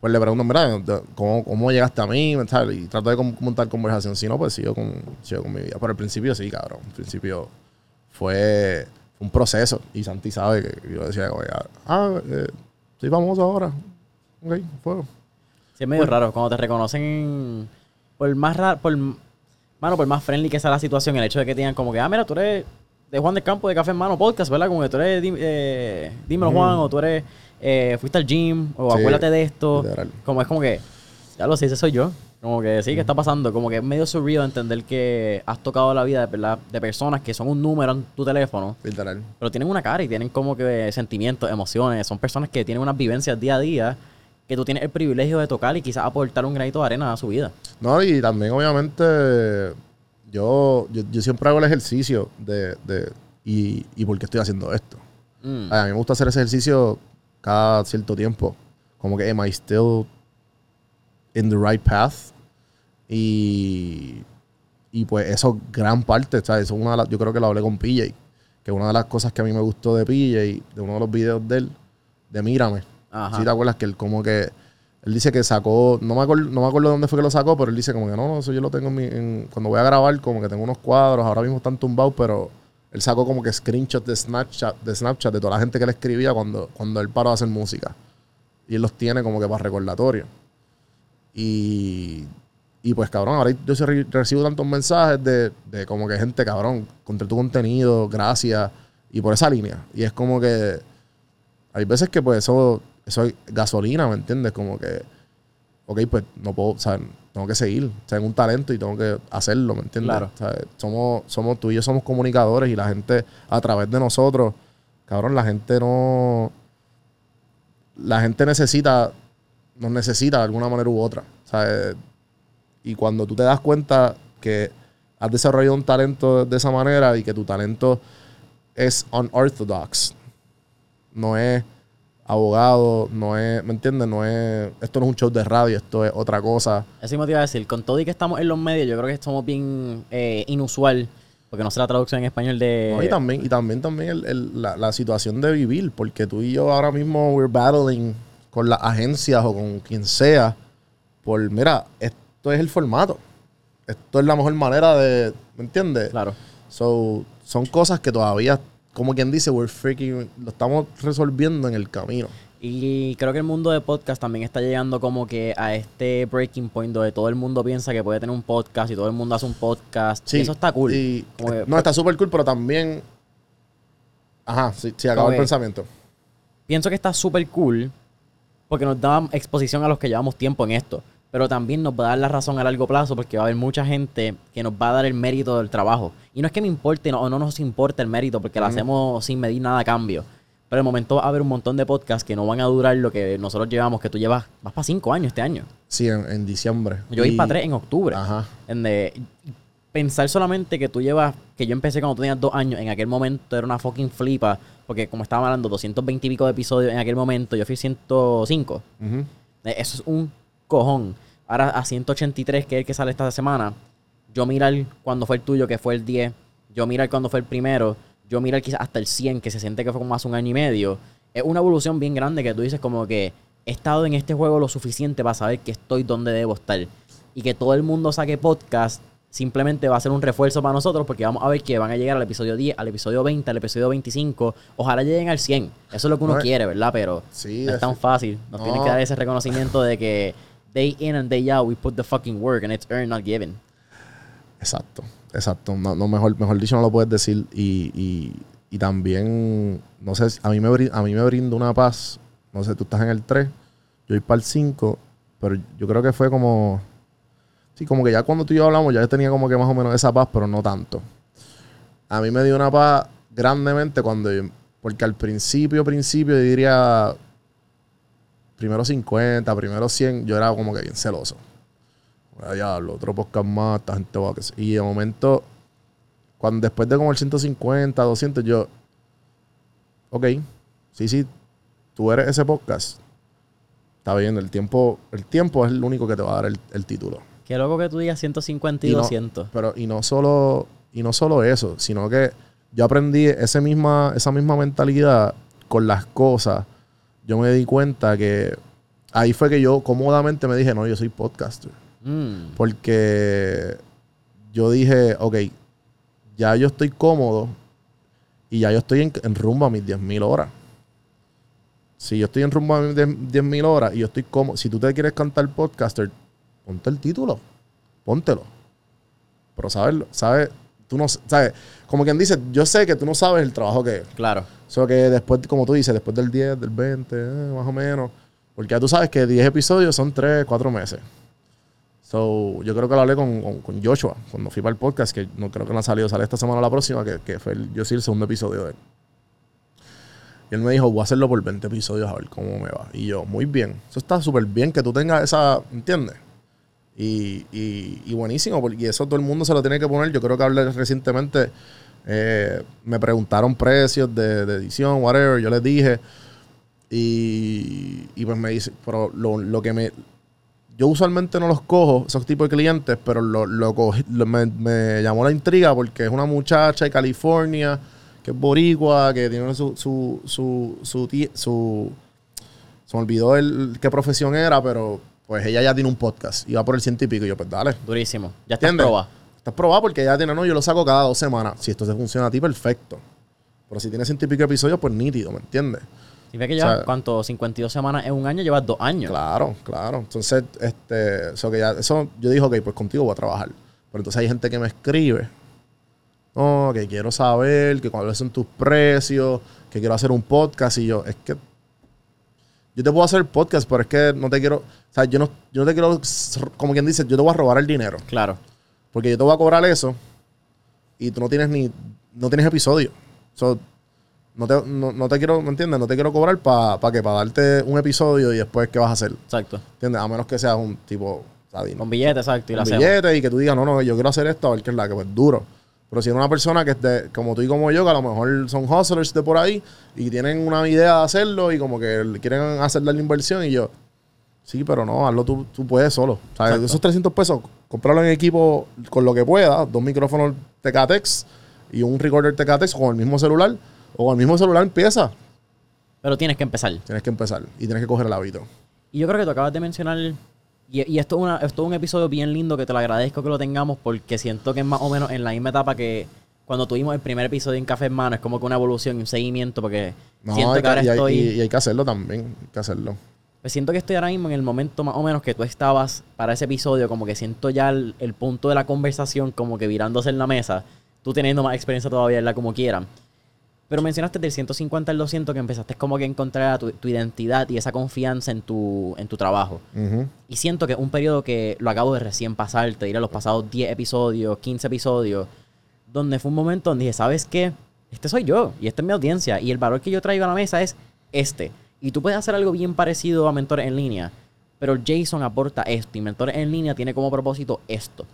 Pues le pregunto, mira, ¿cómo, cómo llegaste a mí? Tal, Y trato de montar conversación. Si no, pues sigo con, sigo con mi vida. Pero al principio sí, cabrón. Al principio fue un proceso. Y Santi sabe que yo decía, ah, eh, soy famoso ahora. Ok, fuego. Sí, es medio raro cuando te reconocen por más raro, por, mano, por más friendly que sea la situación, el hecho de que digan como que, ah, mira, tú eres de Juan del Campo de Café Hermano Podcast, ¿verdad? Como que tú eres, eh, dímelo Juan, o tú eres, eh, fuiste al gym, o Sí, acuérdate de esto. literal. Como es como que, ya lo sé, ese soy yo. Como que sí, ¿qué está pasando? Como que es medio surreal entender que has tocado la vida de, de personas que son un número en tu teléfono, Literal. pero tienen una cara y tienen como que sentimientos, emociones. Son personas que tienen unas vivencias día a día que tú tienes el privilegio de tocar y quizás aportar un granito de arena a su vida. No, y también obviamente yo, yo, yo siempre hago el ejercicio de, de y, y por qué estoy haciendo esto. Mm. A mí me gusta hacer ese ejercicio cada cierto tiempo. Como que, am I still in the right path? Y, y pues eso gran parte, ¿sabes? Eso es una de las- yo creo que lo hablé con PJ, que una de las cosas que a mí me gustó de PJ, de uno de los videos de él, de Mírame. Si te acuerdas que él como que, él dice que sacó, no me acuerdo, no me acuerdo dónde fue que lo sacó, pero él dice como que no, no, eso yo lo tengo en mi, cuando voy a grabar, como que tengo unos cuadros, ahora mismo están tumbados, pero él sacó como que screenshots de Snapchat, de Snapchat de toda la gente que le escribía cuando, cuando él paró a hacer música. Y él los tiene como que para recordatorio. Y, y pues cabrón, ahora yo recibo tantos mensajes de, de como que gente, cabrón, contra tu contenido, gracias, y por esa línea. Y es como que hay veces que pues eso, eso es gasolina, ¿me entiendes? Como que, ok, pues no puedo, o sea, tengo que seguir, tengo un talento y tengo que hacerlo, ¿me entiendes? Claro. O sea, somos, somos, tú y yo somos comunicadores y la gente a través de nosotros, cabrón, la gente no, la gente necesita, nos necesita de alguna manera u otra, ¿sabes? Y cuando tú te das cuenta que has desarrollado un talento de esa manera y que tu talento es unorthodox, no es abogado, no es, ¿me entiendes? No es, esto no es un show de radio, esto es otra cosa. Eso me te iba a decir, con todo y que estamos en los medios, yo creo que somos bien eh, inusual, porque no sé la traducción en español de... ¿no? Y también, y también, también el- el- la, la situación de vivir, porque tú y yo ahora mismo we're battling con las agencias o con quien sea, por, mira, esto es el formato. Esto es la mejor manera de, ¿me entiendes? Claro. So, son cosas que todavía, como quien dice, we're freaking, lo estamos resolviendo en el camino. Y creo que el mundo de podcast también está llegando como que a este breaking point donde todo el mundo piensa que puede tener un podcast y todo el mundo hace un podcast. Sí, y eso está cool. y- Como que- no, está súper cool, pero también. Ajá, sí, sí acabo Ok. el pensamiento. pienso que está súper cool porque nos da exposición a los que llevamos tiempo en esto. Pero también nos va a dar la razón a largo plazo porque va a haber mucha gente que nos va a dar el mérito del trabajo. Y no es que me importe no- o no nos importe el mérito porque lo hacemos sin medir nada a cambio. Pero de momento va a haber un montón de podcasts que no van a durar lo que nosotros llevamos, que tú llevas, vas para cinco años este año. Sí, en, en diciembre. Yo voy Y- para tres en octubre. Ajá. En de- pensar solamente que tú llevas, que yo empecé cuando tenías dos años, en aquel momento era una fucking flipa, porque como estaba hablando, 220 y pico de episodios en aquel momento, yo fui 105. Ujú. Eh, Eso es un cojón. Ahora a 183, que es el que sale esta semana, yo mirar cuando fue el tuyo, que fue el 10, yo mirar cuando fue el primero, yo mirar quizás hasta el 100, que se siente que fue como hace un año y medio. Es una evolución bien grande que tú dices como que he estado en este juego lo suficiente para saber que estoy donde debo estar. Y que todo el mundo saque podcast simplemente va a ser un refuerzo para nosotros porque vamos a ver que van a llegar al episodio 10, al episodio 20, al episodio 25. Ojalá lleguen al 100. Eso es lo que uno No, quiere, ¿verdad? Pero Sí, no es tan fácil. Nos No. tienen que dar ese reconocimiento de que day in and day out we put the fucking work and it's earned, not given. Exacto, exacto. No, no, mejor, mejor dicho, no lo puedes decir. Y, y, y también, no sé, a mí, me brin- a mí me brinda una paz. No sé, tú estás en el 3, yo voy para el 5, pero yo creo que fue como. Sí, como que ya cuando tú y yo hablamos, ya yo tenía como que más o menos esa paz, pero no tanto. A mí me dio una paz grandemente cuando. yo- porque al principio, principio, diría. Primero 50, primero 100, yo era como que bien celoso. Diablo, otro podcast más, esta gente va a que se-". Y de momento, cuando después de como el 150, 200, yo, ok, sí, sí, tú eres ese podcast. Está bien, el tiempo, el tiempo es el único que te va a dar el, el título. Qué loco que tú digas 150 y, Y no- 200. Pero, y no solo, y no solo eso, sino que yo aprendí ese misma, esa misma mentalidad con las cosas. Yo me di cuenta que ahí fue que yo cómodamente me dije, no, yo soy podcaster. Mm, Porque yo dije, ok, ya yo estoy cómodo y ya yo estoy en, en rumbo a mis 10.000 horas. Si yo estoy en rumbo a mis 10.000 horas y yo estoy cómodo, si tú te quieres cantar podcaster, ponte el título, póntelo. Pero sabes, sabes, tú no sabes, como quien dice, yo sé que tú no sabes el trabajo que es. claro. So que después, como tú dices, después del 10, del 20, eh, más o menos. Porque ya tú sabes que 10 episodios son 3, 4 meses. So, yo creo que lo hablé con, con- con Joshua cuando fui para el podcast, que no creo que no ha salido, sale esta semana o la próxima, que, que fue el, yo sí el segundo episodio de él. Y él me dijo, voy a hacerlo por 20 episodios a ver cómo me va. Y yo, muy bien. Eso está súper bien que tú tengas esa, ¿entiendes? Y, y, y buenísimo, porque eso todo el mundo se lo tiene que poner. Yo creo que hablé recientemente, eh, me preguntaron precios de, edición, whatever, yo les dije. Y, y pues me dice, pero lo, lo que me... Yo usualmente no los cojo, esos tipos de clientes, pero lo, lo cogí- me, llamó la intriga porque es una muchacha de California, que es boricua, que tiene su... su, su, su- se me olvidó el, qué profesión era, pero pues ella ya tiene un podcast y va por el ciento y pico. Y yo, pues dale. Durísimo. Ya está ¿Entiendes? proba. Estás probado porque ella tiene, no, yo lo saco cada dos semanas. Si esto te funciona a ti, perfecto. Pero si tienes ciento y pico de episodios, pues nítido, ¿me entiendes? Y ve que llevas, O sea, ¿cuánto? 52 semanas en un año, llevas dos años. Claro, claro. Entonces, este, eso que ya, eso, yo dije, ok, pues contigo voy a trabajar. Pero entonces hay gente que me escribe, no, que quiero saber, que cuáles son tus precios, que quiero hacer un podcast. Y yo, es que yo te puedo hacer podcast, pero es que no te quiero, o sea, yo no, yo no te quiero, como quien dice, yo te voy a robar el dinero. Claro. Porque yo te voy a cobrar eso y tú no tienes ni, no tienes episodio. So, no, te, no, no te quiero, ¿me entiendes? No te quiero cobrar para pa que para darte un episodio y después qué vas a hacer. Exacto. ¿Entiendes? A menos que seas un tipo, ¿sabes? Con billete, exacto. Y la un hacemos. billete y que tú digas, no, no, yo quiero hacer esto, a ver qué es la que pues duro. Pero si eres una persona que es de, como tú y como yo, que a lo mejor son hustlers de por ahí y tienen una idea de hacerlo y como que quieren hacer la inversión y yo, sí, pero no, hazlo tú, tú puedes solo. O sea, Exacto. esos 300 pesos, comprarlo en equipo con lo que puedas, dos micrófonos TKTX y un recorder TKTX con el mismo celular o con el mismo celular empieza. Pero tienes que empezar. Tienes que empezar y tienes que coger el hábito. Y yo creo que tú acabas de mencionar. Y, y esto, es una, esto es un episodio bien lindo que te lo agradezco que lo tengamos porque siento que es más o menos en la misma etapa que cuando tuvimos el primer episodio en Café Hermano. Es como que una evolución y un seguimiento porque No, siento que ahora y hay- estoy. y- y hay que hacerlo también, hay que hacerlo. Pues siento que estoy ahora mismo en el momento más o menos que tú estabas para ese episodio, como que siento ya el, el punto de la conversación como que virándose en la mesa, tú teniendo más experiencia todavía en la como quieran. Pero mencionaste del 150 al 200 que empezaste como que a encontrar tu, tu identidad y esa confianza en tu, en tu trabajo. Y siento que un periodo que lo acabo de recién pasar, te diré los pasados 10 episodios, 15 episodios, donde fue un momento donde dije, ¿sabes qué? Este soy yo y esta es mi audiencia y el valor que yo traigo a la mesa es este. Y tú puedes hacer algo bien parecido a Mentores en línea, pero Jason aporta esto y Mentores en línea tiene como propósito esto.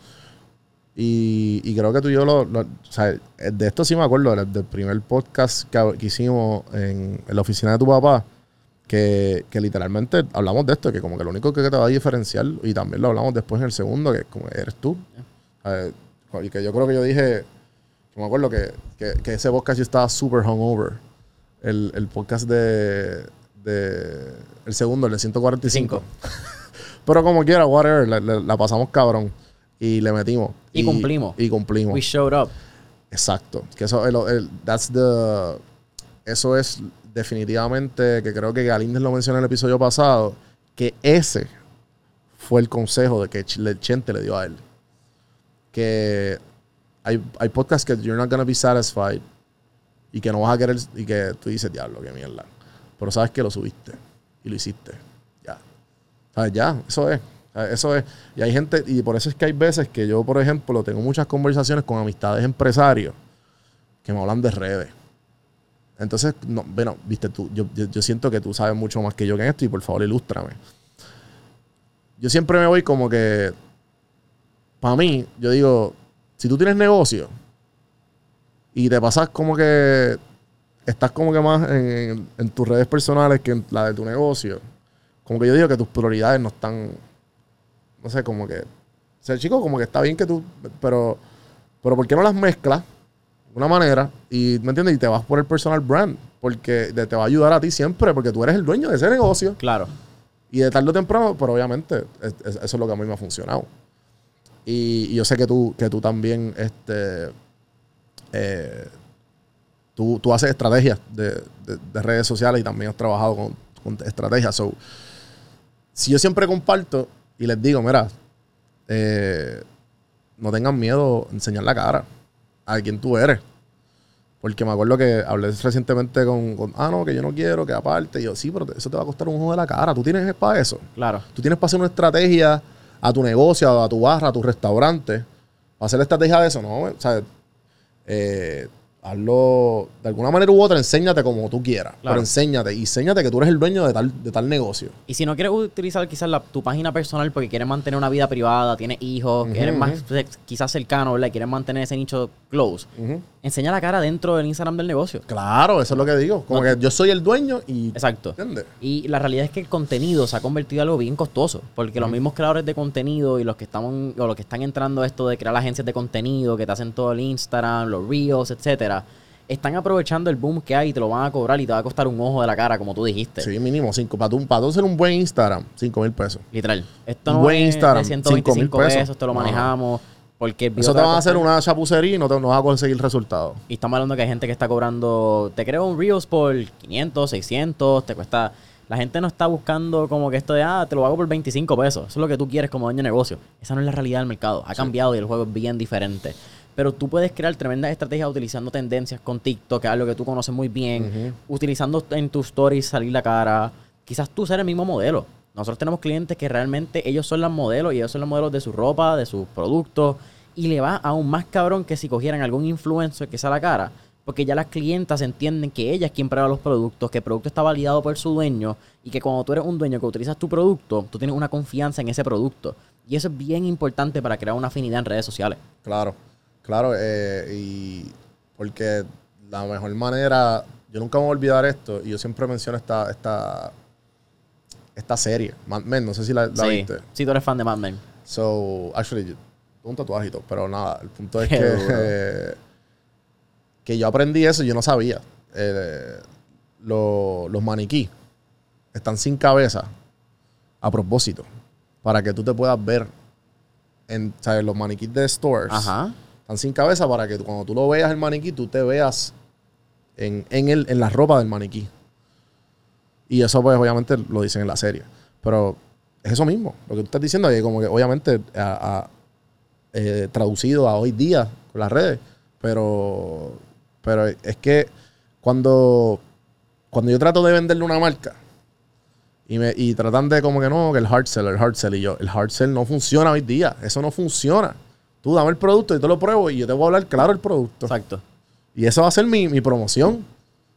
Y, y creo que tú y yo lo, lo- o sea, de esto sí me acuerdo, del, del primer podcast que, que hicimos en, en la oficina de tu papá, que, que literalmente hablamos de esto, que como que lo único que te va a diferenciar, y también lo hablamos después en el segundo, que como eres tú. Eh, y que yo creo que yo dije, que me acuerdo que, que, que ese podcast yo estaba super hungover. El, el podcast de, de el segundo, el de 145. Pero como quiera, whatever, la, la- la pasamos cabrón. Y le metimos. Y cumplimos. Y cumplimos. We showed up. Exacto. Que eso, el, el- that's the, eso es definitivamente, que creo que Galíndez lo mencionó en el episodio pasado, que ese fue el consejo de que Chente le dio a él. Que hay, hay podcasts que you're not gonna be satisfied y que no vas a querer, y que tú dices, diablo, qué mierda. Pero sabes que lo subiste y lo hiciste. Ya. ¿Sabes? Ya, eso es. ¿Sabes? Eso es. Y hay gente, y por eso es que hay veces que yo, por ejemplo, tengo muchas conversaciones con amistades empresarios que me hablan de redes. Entonces, no, bueno, viste tú, yo, yo, siento que tú sabes mucho más que yo que en esto y por favor ilústrame. Yo siempre me voy como que, para mí, yo digo, si tú tienes negocio y te pasas como que, estás como que más en, en tus redes personales que en la de tu negocio, como que yo digo que tus prioridades no están, no sé, como que, o sea, chico, como que está bien que tú, pero, pero ¿por qué no las mezclas? de una manera y ¿me entiendes? Y te vas por el personal brand porque te, va a ayudar a ti siempre porque tú eres el dueño de ese negocio Claro. y de tarde o temprano, pero obviamente es- es- eso es lo que a mí me ha funcionado. Y, y yo sé que tú, que tú también, este, eh, tú, tú haces estrategias de, de- de redes sociales y también has trabajado con, con estrategias. So, si yo siempre comparto y les digo, mira, eh, no tengan miedo a enseñar la cara a quién tú eres. Porque me acuerdo que hablé recientemente con, con, ah, no, que yo no quiero, que aparte. Y yo, sí, pero eso te va a costar un ojo de la cara. Tú tienes para eso. Claro. Tú tienes para hacer una estrategia a tu negocio, a tu barra, a tu restaurante. Para hacer la estrategia de eso, ¿no? O sea, eh, hazlo de alguna manera u otra, enséñate como tú quieras. Claro. Pero enséñate y enséñate que tú eres el dueño de tal, de tal negocio. Y si no quieres utilizar quizás la- tu página personal porque quieres mantener una vida privada, tienes hijos, que eres más quizás cercano, ¿verdad? Y quieres mantener ese nicho close, enseña la cara dentro del Instagram del negocio. Claro, eso es lo que digo. Como No. que yo soy el dueño y. Exacto. ¿Entiendes? Y la realidad es que el contenido se ha convertido en algo bien costoso, porque los mismos creadores de contenido y los que están o los que están entrando a esto de crear agencias de contenido, que te hacen todo el Instagram, los reels, etcétera, están aprovechando el boom que hay y te lo van a cobrar y te va a costar un ojo de la cara, como tú dijiste. Sí, mínimo cinco. Para tú, para tú hacer un buen Instagram, cinco mil pesos. Literal. Esto Un no buen es Instagram, de 125 5,000 pesos, pesos. te lo manejamos. Porque el Eso te va a hacer una chapucería y no, te, no vas a conseguir resultados. Y estamos hablando que hay gente que está cobrando, te creo un Reels por 500, 600, te cuesta... La gente no está buscando como que esto de, ah, te lo hago por 25 pesos. Eso es lo que tú quieres como dueño de negocio. Esa no es la realidad del mercado. Ha cambiado y el juego es bien diferente. Pero tú puedes crear tremendas estrategias utilizando tendencias con TikTok, que es algo que tú conoces muy bien. Utilizando en tus stories salir la cara. Quizás tú ser el mismo modelo. Nosotros tenemos clientes que realmente ellos son los modelos y ellos son los modelos de su ropa, de sus productos. Y le va aún más cabrón que si cogieran algún influencer que sea la cara. Porque ya las clientas entienden que ella es quien prueba los productos, que el producto está validado por su dueño y que cuando tú eres un dueño que utilizas tu producto, tú tienes una confianza en ese producto. Y eso es bien importante para crear una afinidad en redes sociales. Claro, claro. eh, y porque la mejor manera, yo nunca me voy a olvidar esto, y yo siempre menciono esta, esta, esta serie, Mad Men, no sé si la, la sí, viste. sí, tú eres fan de Mad Men. So, actually, un tatuajito, pero nada, el punto es que, eh, que yo aprendí eso y yo no sabía. Eh, lo- los maniquí están sin cabeza a propósito, para que tú te puedas ver en ¿sabes? los maniquís de stores. Ajá. Están sin cabeza para que cuando tú lo veas el maniquí, tú te veas en, en, el, en la ropa del maniquí. Y eso, pues, obviamente lo dicen en la serie. Pero es eso mismo. Lo que tú estás diciendo, que como que obviamente a- eh, traducido a hoy día con las redes. Pero, pero es que cuando, cuando yo trato de venderle una marca y, me, y tratan de como que no, que el hard sell, el hard sell. Y yo, el hard sell no funciona hoy día. Eso no funciona. Tú dame el producto y te lo pruebo y yo te voy a hablar claro el producto. Exacto. Y eso va a ser mi, mi promoción.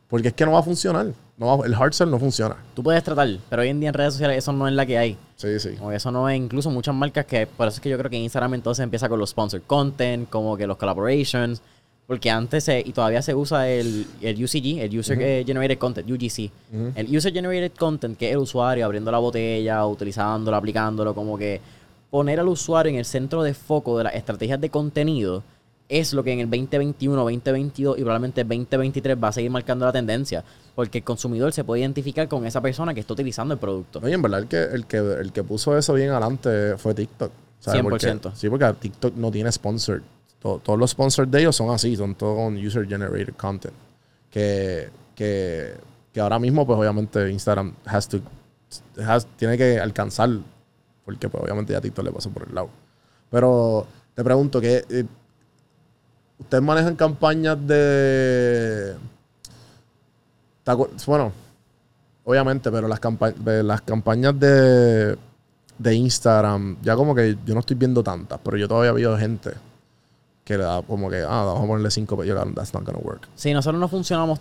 Porque es que no va a funcionar. No va- el hard sell no funciona. Tú puedes tratar, pero hoy en día en redes sociales eso no es la que hay. Sí, sí. Como eso no es, incluso muchas marcas que, por eso es que yo creo que Instagram entonces empieza con los sponsored content, como que los collaborations, porque antes se- y todavía se usa el, el UCG, el User Generated Content, UGC. El User Generated Content, que es el usuario abriendo la botella, utilizándolo, aplicándolo, como que poner al usuario en el centro de foco de las estrategias de contenido es lo que en el 2021, 2022 y probablemente 2023 va a seguir marcando la tendencia, porque el consumidor se puede identificar con esa persona que está utilizando el producto. Oye, en verdad, el que, el que, el que puso eso bien adelante fue TikTok. ¿sabes? 100%. Porque- sí, porque TikTok no tiene sponsor. To- todos los sponsors de ellos son así, son todos con user-generated content. Que, que, que ahora mismo, pues obviamente Instagram has to, has- tiene que alcanzar, porque pues obviamente ya TikTok le pasó por el lado. Pero te pregunto, que eh, ¿ustedes manejan campañas de... ¿te acuer- Bueno, Obviamente, pero las, campa- las campañas de, de Instagram, ya como que yo no estoy viendo tantas, pero yo todavía veo gente que le da como que, ah, vamos a ponerle cinco pesos. Yo, cabrón, that's not gonna work. Si nosotros no funcionamos,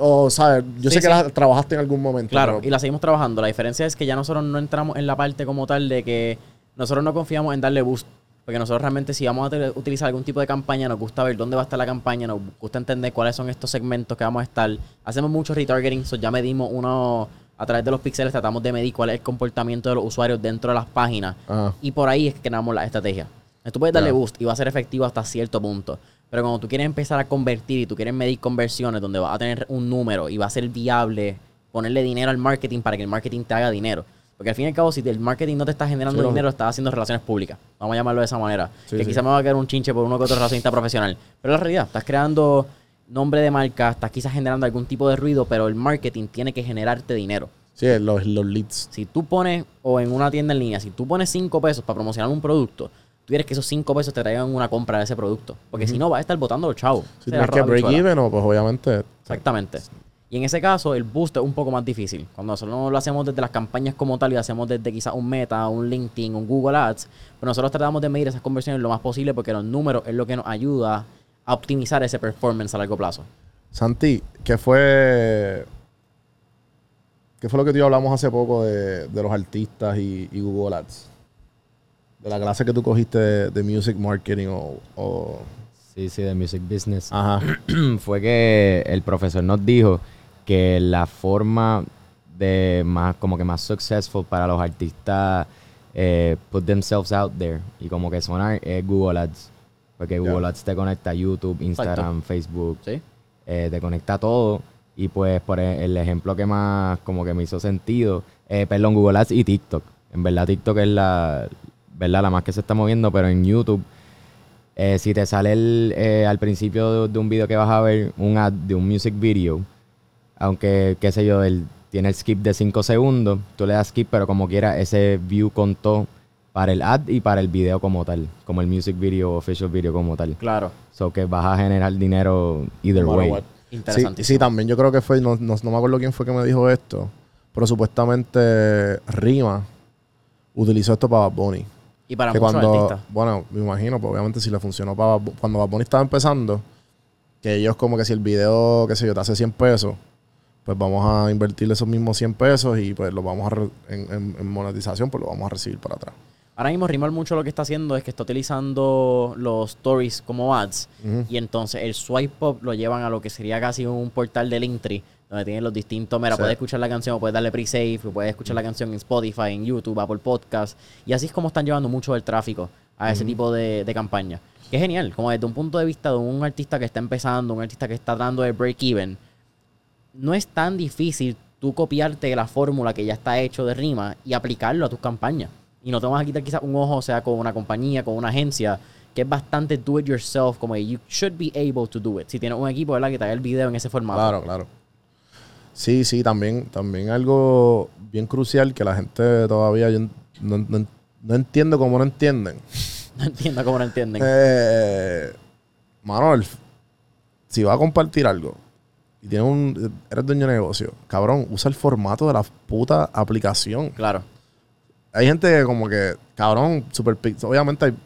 O, ¿sabes? Yo Sí, sé que sí. las trabajaste en algún momento. claro, pero- y la seguimos trabajando. La diferencia es que ya nosotros no entramos en la parte como tal de que nosotros no confiamos en darle boost. Porque nosotros realmente si vamos a utilizar algún tipo de campaña, nos gusta ver dónde va a estar la campaña, nos gusta entender cuáles son estos segmentos que vamos a estar. Hacemos mucho retargeting, so ya medimos uno a través de los píxeles, tratamos de medir cuál es el comportamiento de los usuarios dentro de las páginas. Y por ahí es que creamos la estrategia. Tú puedes darle boost y va a ser efectivo hasta cierto punto. Pero cuando tú quieres empezar a convertir y tú quieres medir conversiones donde vas a tener un número y va a ser viable ponerle dinero al marketing para que el marketing te haga dinero. Porque al fin y al cabo, si el marketing no te está generando Sí, no. dinero, estás haciendo relaciones públicas. Vamos a llamarlo de esa manera. Sí, que sí. quizás me va a quedar un chinche por uno que otro relacionista profesional. Pero la realidad, estás creando nombre de marca, estás quizás generando algún tipo de ruido, pero el marketing tiene que generarte dinero. Sí, los, los leads. Si tú pones, o en una tienda en línea, si tú pones 5 pesos para promocionar un producto, tú quieres que esos 5 pesos te traigan una compra de ese producto. Porque si no, vas a estar botando los chavos. Si tienes que roba break bichuela. even o pues obviamente... Exactamente. Y en ese caso, el boost es un poco más difícil. Cuando nosotros no lo hacemos desde las campañas como tal y hacemos desde quizás un Meta, un LinkedIn, un Google Ads, pero nosotros tratamos de medir esas conversiones lo más posible porque los números es lo que nos ayuda a optimizar ese performance a largo plazo. Santi, ¿qué fue. ¿Qué fue lo que tú y yo hablamos hace poco de, de los artistas y, y Google Ads? De la clase que tú cogiste de, de music marketing o. o- Sí, sí, de music business. Ajá. Fue que el profesor nos dijo que la forma de más, como que más successful para los artistas eh, put themselves out there y como que sonar es Google Ads. Porque Google Ads te conecta a YouTube, Instagram, Facebook, ¿Sí? eh, te conecta a todo. Y pues por e- el ejemplo que más como que me hizo sentido, eh, perdón, Google Ads y TikTok. En verdad TikTok es la, ¿verdad? la más que se está moviendo, pero en YouTube, eh, si te sale el, eh, al principio de, de un video que vas a ver un ad de un music video, aunque, qué sé yo, el, tiene el skip de 5 segundos, tú le das skip, pero como quiera, ese view contó para el ad y para el video como tal, como el music video, official video como tal. Claro. So que vas a generar dinero either No way. what. Sí, Interesantísimo. sí, también yo creo que fue, no, no, no me acuerdo quién fue que me dijo esto, pero supuestamente Rima utilizó esto para Bad Bunny. Y para que muchos cuando, artistas. bueno, me imagino, pues obviamente si le funcionó para cuando Bad Bunny estaba empezando, que ellos como que si el video, qué sé yo, te hace 100 pesos, pues vamos a invertirle esos mismos 100 pesos y pues lo vamos a, re- en, en- en monetización, pues lo vamos a recibir para atrás. Ahora mismo Rimal mucho lo que está haciendo es que está utilizando los stories como ads y entonces el swipe up lo llevan a lo que sería casi un portal del Linktree donde tienen los distintos, mira, Sí. puedes escuchar la canción, puedes darle pre-save, puedes escuchar la canción en Spotify, en YouTube, Apple Podcast y así es como están llevando mucho del tráfico a ese tipo de, de campaña. Que es genial, como desde un punto de vista de un artista que está empezando, un artista que está dando el break even, no es tan difícil tú copiarte la fórmula que ya está hecho de rima y aplicarlo a tus campañas. Y no te vas a quitar quizás un ojo, o sea, con una compañía, con una agencia, que es bastante do it yourself, como you should be able to do it. Si tienes un equipo, ¿verdad? Que te haga el video en ese formato. Claro, claro. Sí, sí, también, también algo bien crucial que la gente todavía yo no, no- no entiendo cómo no entienden. No entiendo cómo no entienden. Eh, mano, el- si vas a compartir algo y tienes un, eres dueño de negocio, cabrón, usa el formato de la puta aplicación. Claro. Hay gente que como que, cabrón, super Obviamente hay,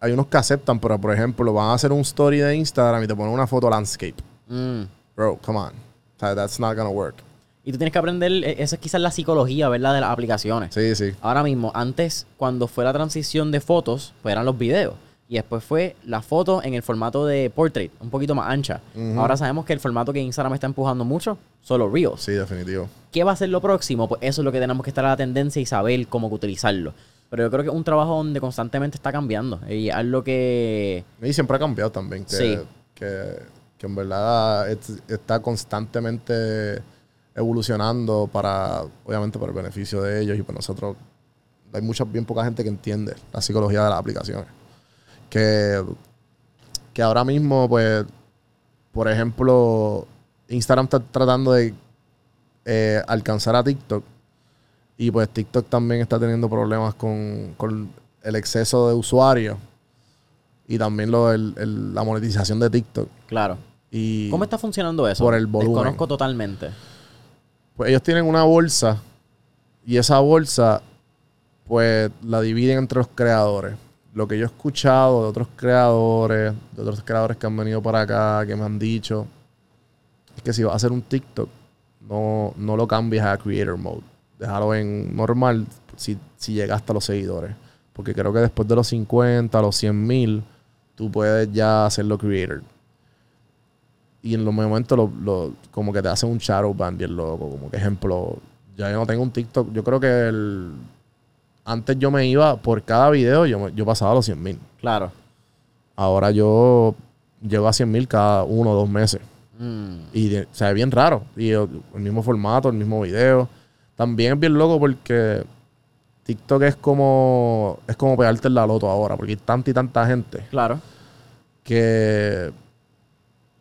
hay unos que aceptan, pero por ejemplo, van a hacer un story de Instagram y te ponen una foto landscape. Mm. Bro, come on. O sea, that's not gonna work. Y tú tienes que aprender, eh, esa es quizás la psicología, ¿verdad? De las aplicaciones. Sí, sí. Ahora mismo, antes, cuando fue la transición de fotos, pues eran los videos. Y después fue la foto en el formato de portrait, un poquito más ancha. Ujú. Ahora sabemos que el formato que Instagram está empujando mucho son los Reels. Sí, definitivo. ¿Qué va a ser lo próximo? Pues eso es lo que tenemos que estar a la tendencia y saber cómo utilizarlo. Pero yo creo que es un trabajo donde constantemente está cambiando. Y es lo que... Y siempre ha cambiado también. Que, Sí. que, que en verdad es- está constantemente evolucionando para, obviamente, para el beneficio de ellos y para nosotros. Hay mucha, bien poca gente que entiende la psicología de las aplicaciones. Que, que ahora mismo, pues, por ejemplo, Instagram está tratando de eh, alcanzar a TikTok. Y pues TikTok también está teniendo problemas con, con el exceso de usuarios. Y también lo, el- el- la monetización de TikTok. Claro. Y ¿Cómo está funcionando eso? por el volumen. Desconozco totalmente. pues ellos tienen una bolsa. Y esa bolsa, pues, la dividen entre los creadores. Lo que yo he escuchado de otros creadores, de otros creadores que han venido para acá, que me han dicho, es que si vas a hacer un TikTok, no, no lo cambies a Creator Mode. Déjalo en normal si, si llegaste a los seguidores. Porque creo que después de los 50, los 100 mil, tú puedes ya hacerlo Creator. Y en los momentos lo, lo- como que te hacen un shadow ban bien loco. Como que ejemplo, ya yo no tengo un TikTok. Yo creo que el, antes yo me iba por cada video, yo, yo pasaba los 100 mil. Claro. Ahora yo llego a 100 mil cada uno o dos meses. Mm. Y de- se ve bien raro. Y el, el mismo formato, el mismo video. También es bien loco porque TikTok es como es como pegarte en la loto ahora. Porque hay tanta y tanta gente Claro. que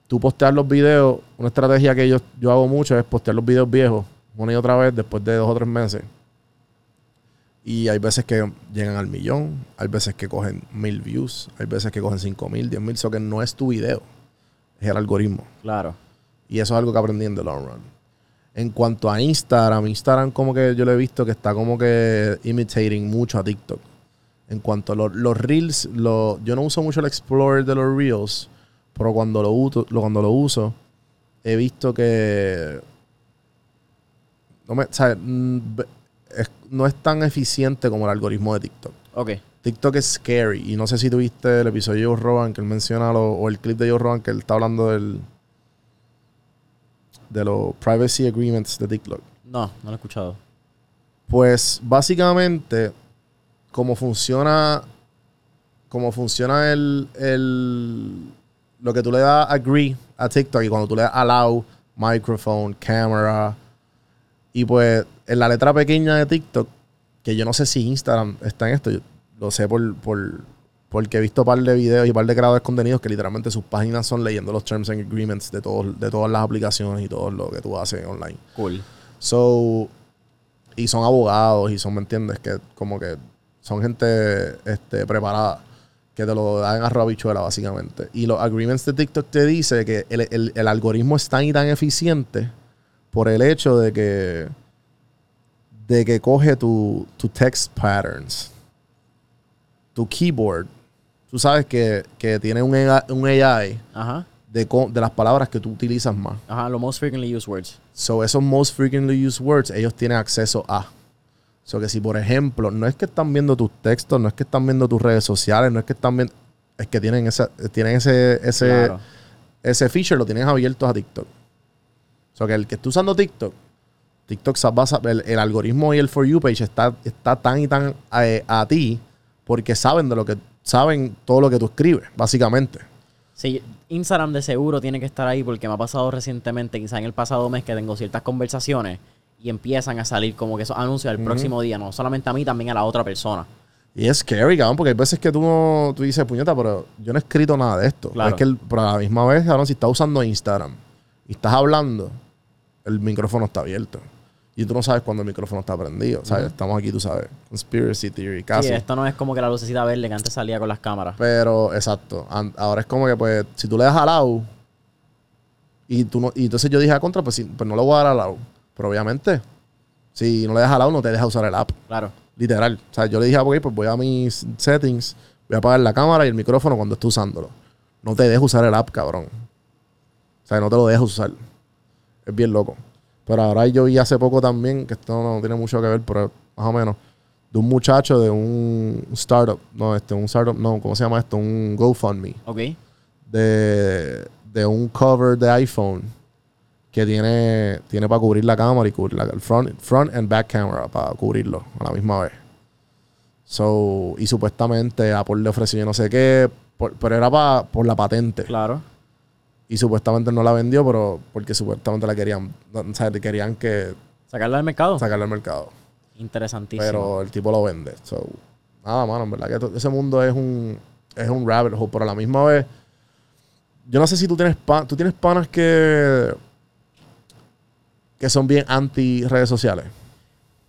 tú posteas los videos. Una estrategia que yo, yo hago mucho es postear los videos viejos una y otra vez después de dos o tres meses. Y hay veces que llegan al millón, hay veces que cogen mil views, hay veces que cogen cinco mil, diez mil. Eso que no es tu video, es el algoritmo. Claro. Y eso es algo que aprendí en The Long Run. En cuanto a Instagram, Instagram como que yo lo he visto que está como que imitating mucho a TikTok. En cuanto a lo- los reels, lo- yo no uso mucho el Explorer de los reels, pero cuando lo, uso, cuando lo uso, he visto que no, me, o sea, no es tan eficiente como el algoritmo de TikTok. Ok. TikTok es scary. Y no sé si tuviste el episodio de Joe Rogan que él menciona, lo- o el clip de Joe Rogan que él está hablando del de los privacy agreements de TikTok. No, no lo he escuchado. Pues básicamente, como funciona, como funciona el, el lo que tú le das agree a TikTok y cuando tú le das allow, microphone, camera, y pues en la letra pequeña de TikTok, que yo no sé si Instagram está en esto, yo lo sé por, por porque he visto un par de videos y un par de creadores de contenidos que literalmente sus páginas son leyendo los terms and agreements de, todos de todas las aplicaciones y todo lo que tú haces online. Cool. So, y son abogados y son, ¿me entiendes? Que como que son gente este, preparada que te lo dan a bichuela básicamente. Y los agreements de TikTok te dice que el, el- el algoritmo es tan y tan eficiente por el hecho de que de que coge tu, tu text patterns, tu keyboard. Tú sabes que, que tiene un AI, un AI Ajá. de, de las palabras que tú utilizas más. Ajá, los most frequently used words. So, esos most frequently used words, ellos tienen acceso a. So, que si, por ejemplo, no es que están viendo tus textos, no es que están viendo tus redes sociales, no es que están viendo. Es que tienen, esa, tienen ese, ese, Claro. ese feature, lo tienes abierto a TikTok. So, que el que esté usando TikTok, TikTok basa- el, el algoritmo y el For You page está, está tan y tan eh, a ti porque saben de lo que saben todo lo que tú escribes, básicamente. Sí, Instagram de seguro tiene que estar ahí porque me ha pasado recientemente, quizá en el pasado mes, que tengo ciertas conversaciones y empiezan a salir como que esos anuncios al próximo día, no solamente a mí, también a la otra persona. Y es scary, cabrón, porque hay veces que tú, no, tú dices, puñeta, pero yo no he escrito nada de esto. Claro. Es que, el- pero a la misma vez, cabrón, si estás usando Instagram y estás hablando, el micrófono está abierto. Y tú no sabes cuándo el micrófono está prendido. ¿sabes? Estamos aquí, tú sabes, conspiracy theory, casi. Sí, esto no es como que la lucecita verde que antes salía con las cámaras. Pero, exacto. Ahora es como que, pues, si tú le das al lado y tú no, y entonces yo dije a contra, pues, pues no le voy a dar al lado. Pero obviamente, si no le das al lado, no te deja usar el app. Claro. Literal. O sea, yo le dije a ok, pues voy a mis settings, voy a apagar la cámara y el micrófono cuando esté usándolo. No te dejes usar el app, cabrón. O sea, no te lo dejes usar. Es bien loco. Pero ahora yo vi hace poco también, que esto no tiene mucho que ver, pero más o menos, de un muchacho de un startup. No, este, un startup, no, ¿cómo se llama esto? Un GoFundMe. Ok. De, de un cover de iPhone que tiene, tiene para cubrir la cámara y cubrir la, el front, front and back camera para cubrirlo a la misma vez. So, y supuestamente Apple le ofreció yo no sé qué, por- pero era pa- por la patente. Claro. Y supuestamente no la vendió, pero porque supuestamente la querían, o sea, querían que Sacarla al mercado. sacarla al mercado. Interesantísimo. Pero el tipo lo vende. So, nada, mano, en verdad que ese mundo es un, es un rabbit hole, pero a la misma vez, yo no sé si tú tienes, pa- tú tienes panas que, que son bien anti redes sociales.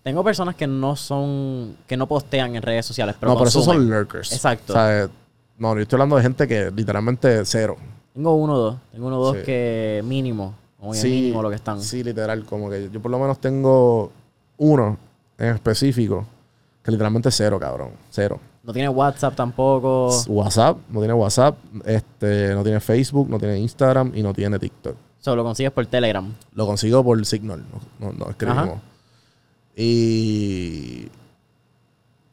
Tengo personas que no son, que no postean en redes sociales, pero no, pero esos consumen. son lurkers. Exacto. O sea, no, yo estoy hablando de gente que literalmente cero. Tengo uno o dos. Tengo uno o dos Sí. que mínimo. Como que mínimo lo que están. Sí, literal, como que yo por lo menos tengo uno en específico que literalmente cero, cabrón. Cero. No tiene WhatsApp tampoco. WhatsApp, no tiene WhatsApp, este, no tiene Facebook, no tiene Instagram y no tiene TikTok. Solo lo consigues por Telegram. Lo consigo por Signal, no, no, no escribimos. Ajá. Y.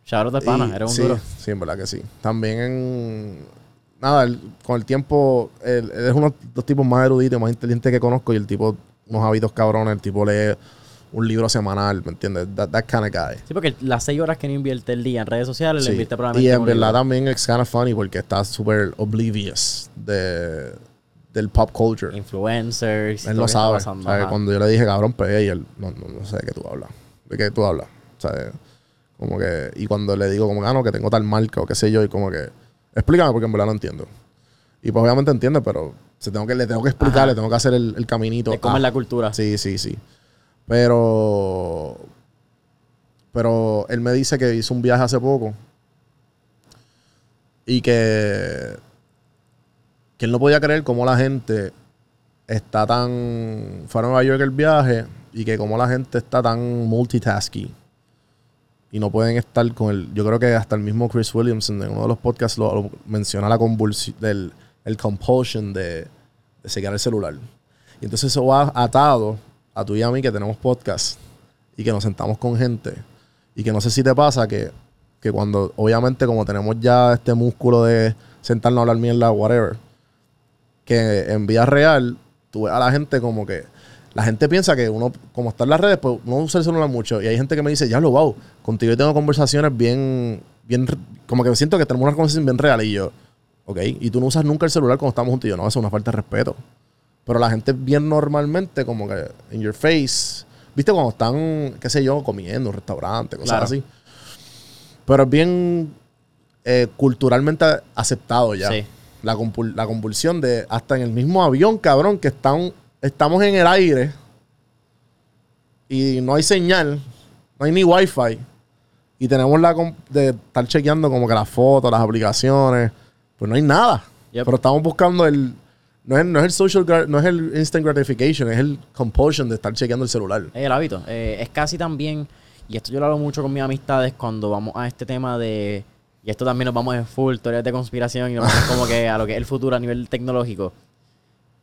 Shout out de pana, eres un sí, duro. Sí, en verdad que sí. También en. Nada, con el tiempo, él, él es uno de los tipos más eruditos, más inteligentes que conozco y el tipo, unos hábitos cabrones, el tipo lee un libro semanal, ¿me entiendes? That, that kind of guy. Sí, porque las seis horas que no invierte el día en redes sociales, Sí. le invierte probablemente Y en verdad libro. también es kind of funny porque está súper oblivious de, del pop culture. Influencers. Él no sabe. pasando, ¿sabe? ajá. Cuando yo le dije cabrón pegué y él no, no, no sé de qué tú hablas. ¿De qué tú hablas? ¿Sabe? Como que, y cuando le digo como que, ah, no, que tengo tal marca o qué sé yo, y como que, explícame porque en verdad no entiendo. Y pues obviamente entiende, pero se tengo que, le tengo que explicar, Ajá. le tengo que hacer el, el caminito. De cómo a- es la cultura. Sí, sí, sí. Pero. Pero él me dice que hizo un viaje hace poco. Y que. Que él no podía creer cómo la gente está tan. Fue a Nueva York el viaje y que como la gente está tan multitasking y no pueden estar con el. Yo creo que hasta el mismo Chris Williamson en uno de los podcasts lo, menciona la convulsión del el compulsion de, de seguir el celular. Y entonces eso va atado a tú y a mí que tenemos podcast y que nos sentamos con gente. Y que no sé si te pasa que, que cuando, obviamente, como tenemos ya este músculo de sentarnos a hablar mierda, whatever, que en vida real, tú ves a la gente como que. La gente piensa que uno, como está en las redes, pues uno usa el celular mucho. Y hay gente que me dice, ya lo wow, contigo yo tengo conversaciones bien, bien, como que me siento que tenemos una conversación bien real. Y yo, ok, y tú no usas nunca el celular cuando estamos juntos. Y yo, no, eso es una falta de respeto. Pero la gente bien normalmente, como que in your face, viste, cuando están, qué sé yo, comiendo en un restaurante, cosas Claro. así. Pero es bien eh, culturalmente aceptado ya. Sí. La, compul- la convulsión de hasta en el mismo avión, cabrón, que están, estamos en el aire y no hay señal, no hay ni wifi. Y tenemos la de estar chequeando como que las fotos, las aplicaciones. Pues no hay nada. Yep. Pero estamos buscando el. No es, no es el social no es el instant gratification, es el compulsion de estar chequeando el celular. Es el hábito. Eh, es casi también, y esto yo lo hablo mucho con mis amistades cuando vamos a este tema de, y esto también nos vamos en full, teorías de conspiración y nos vamos como que a lo que es el futuro a nivel tecnológico.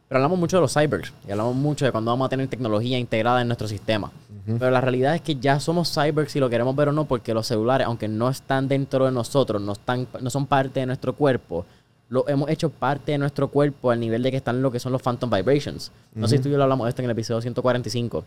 Pero hablamos mucho de los cyborgs y hablamos mucho de cuando vamos a tener tecnología integrada en nuestro sistema. Pero la realidad es que ya somos cyborgs si lo queremos ver o no, porque los celulares, aunque no están dentro de nosotros, no, están, no son parte de nuestro cuerpo, lo hemos hecho parte de nuestro cuerpo al nivel de que están lo que son los phantom vibrations. No sé si tú y yo lo hablamos de esto en el episodio 145.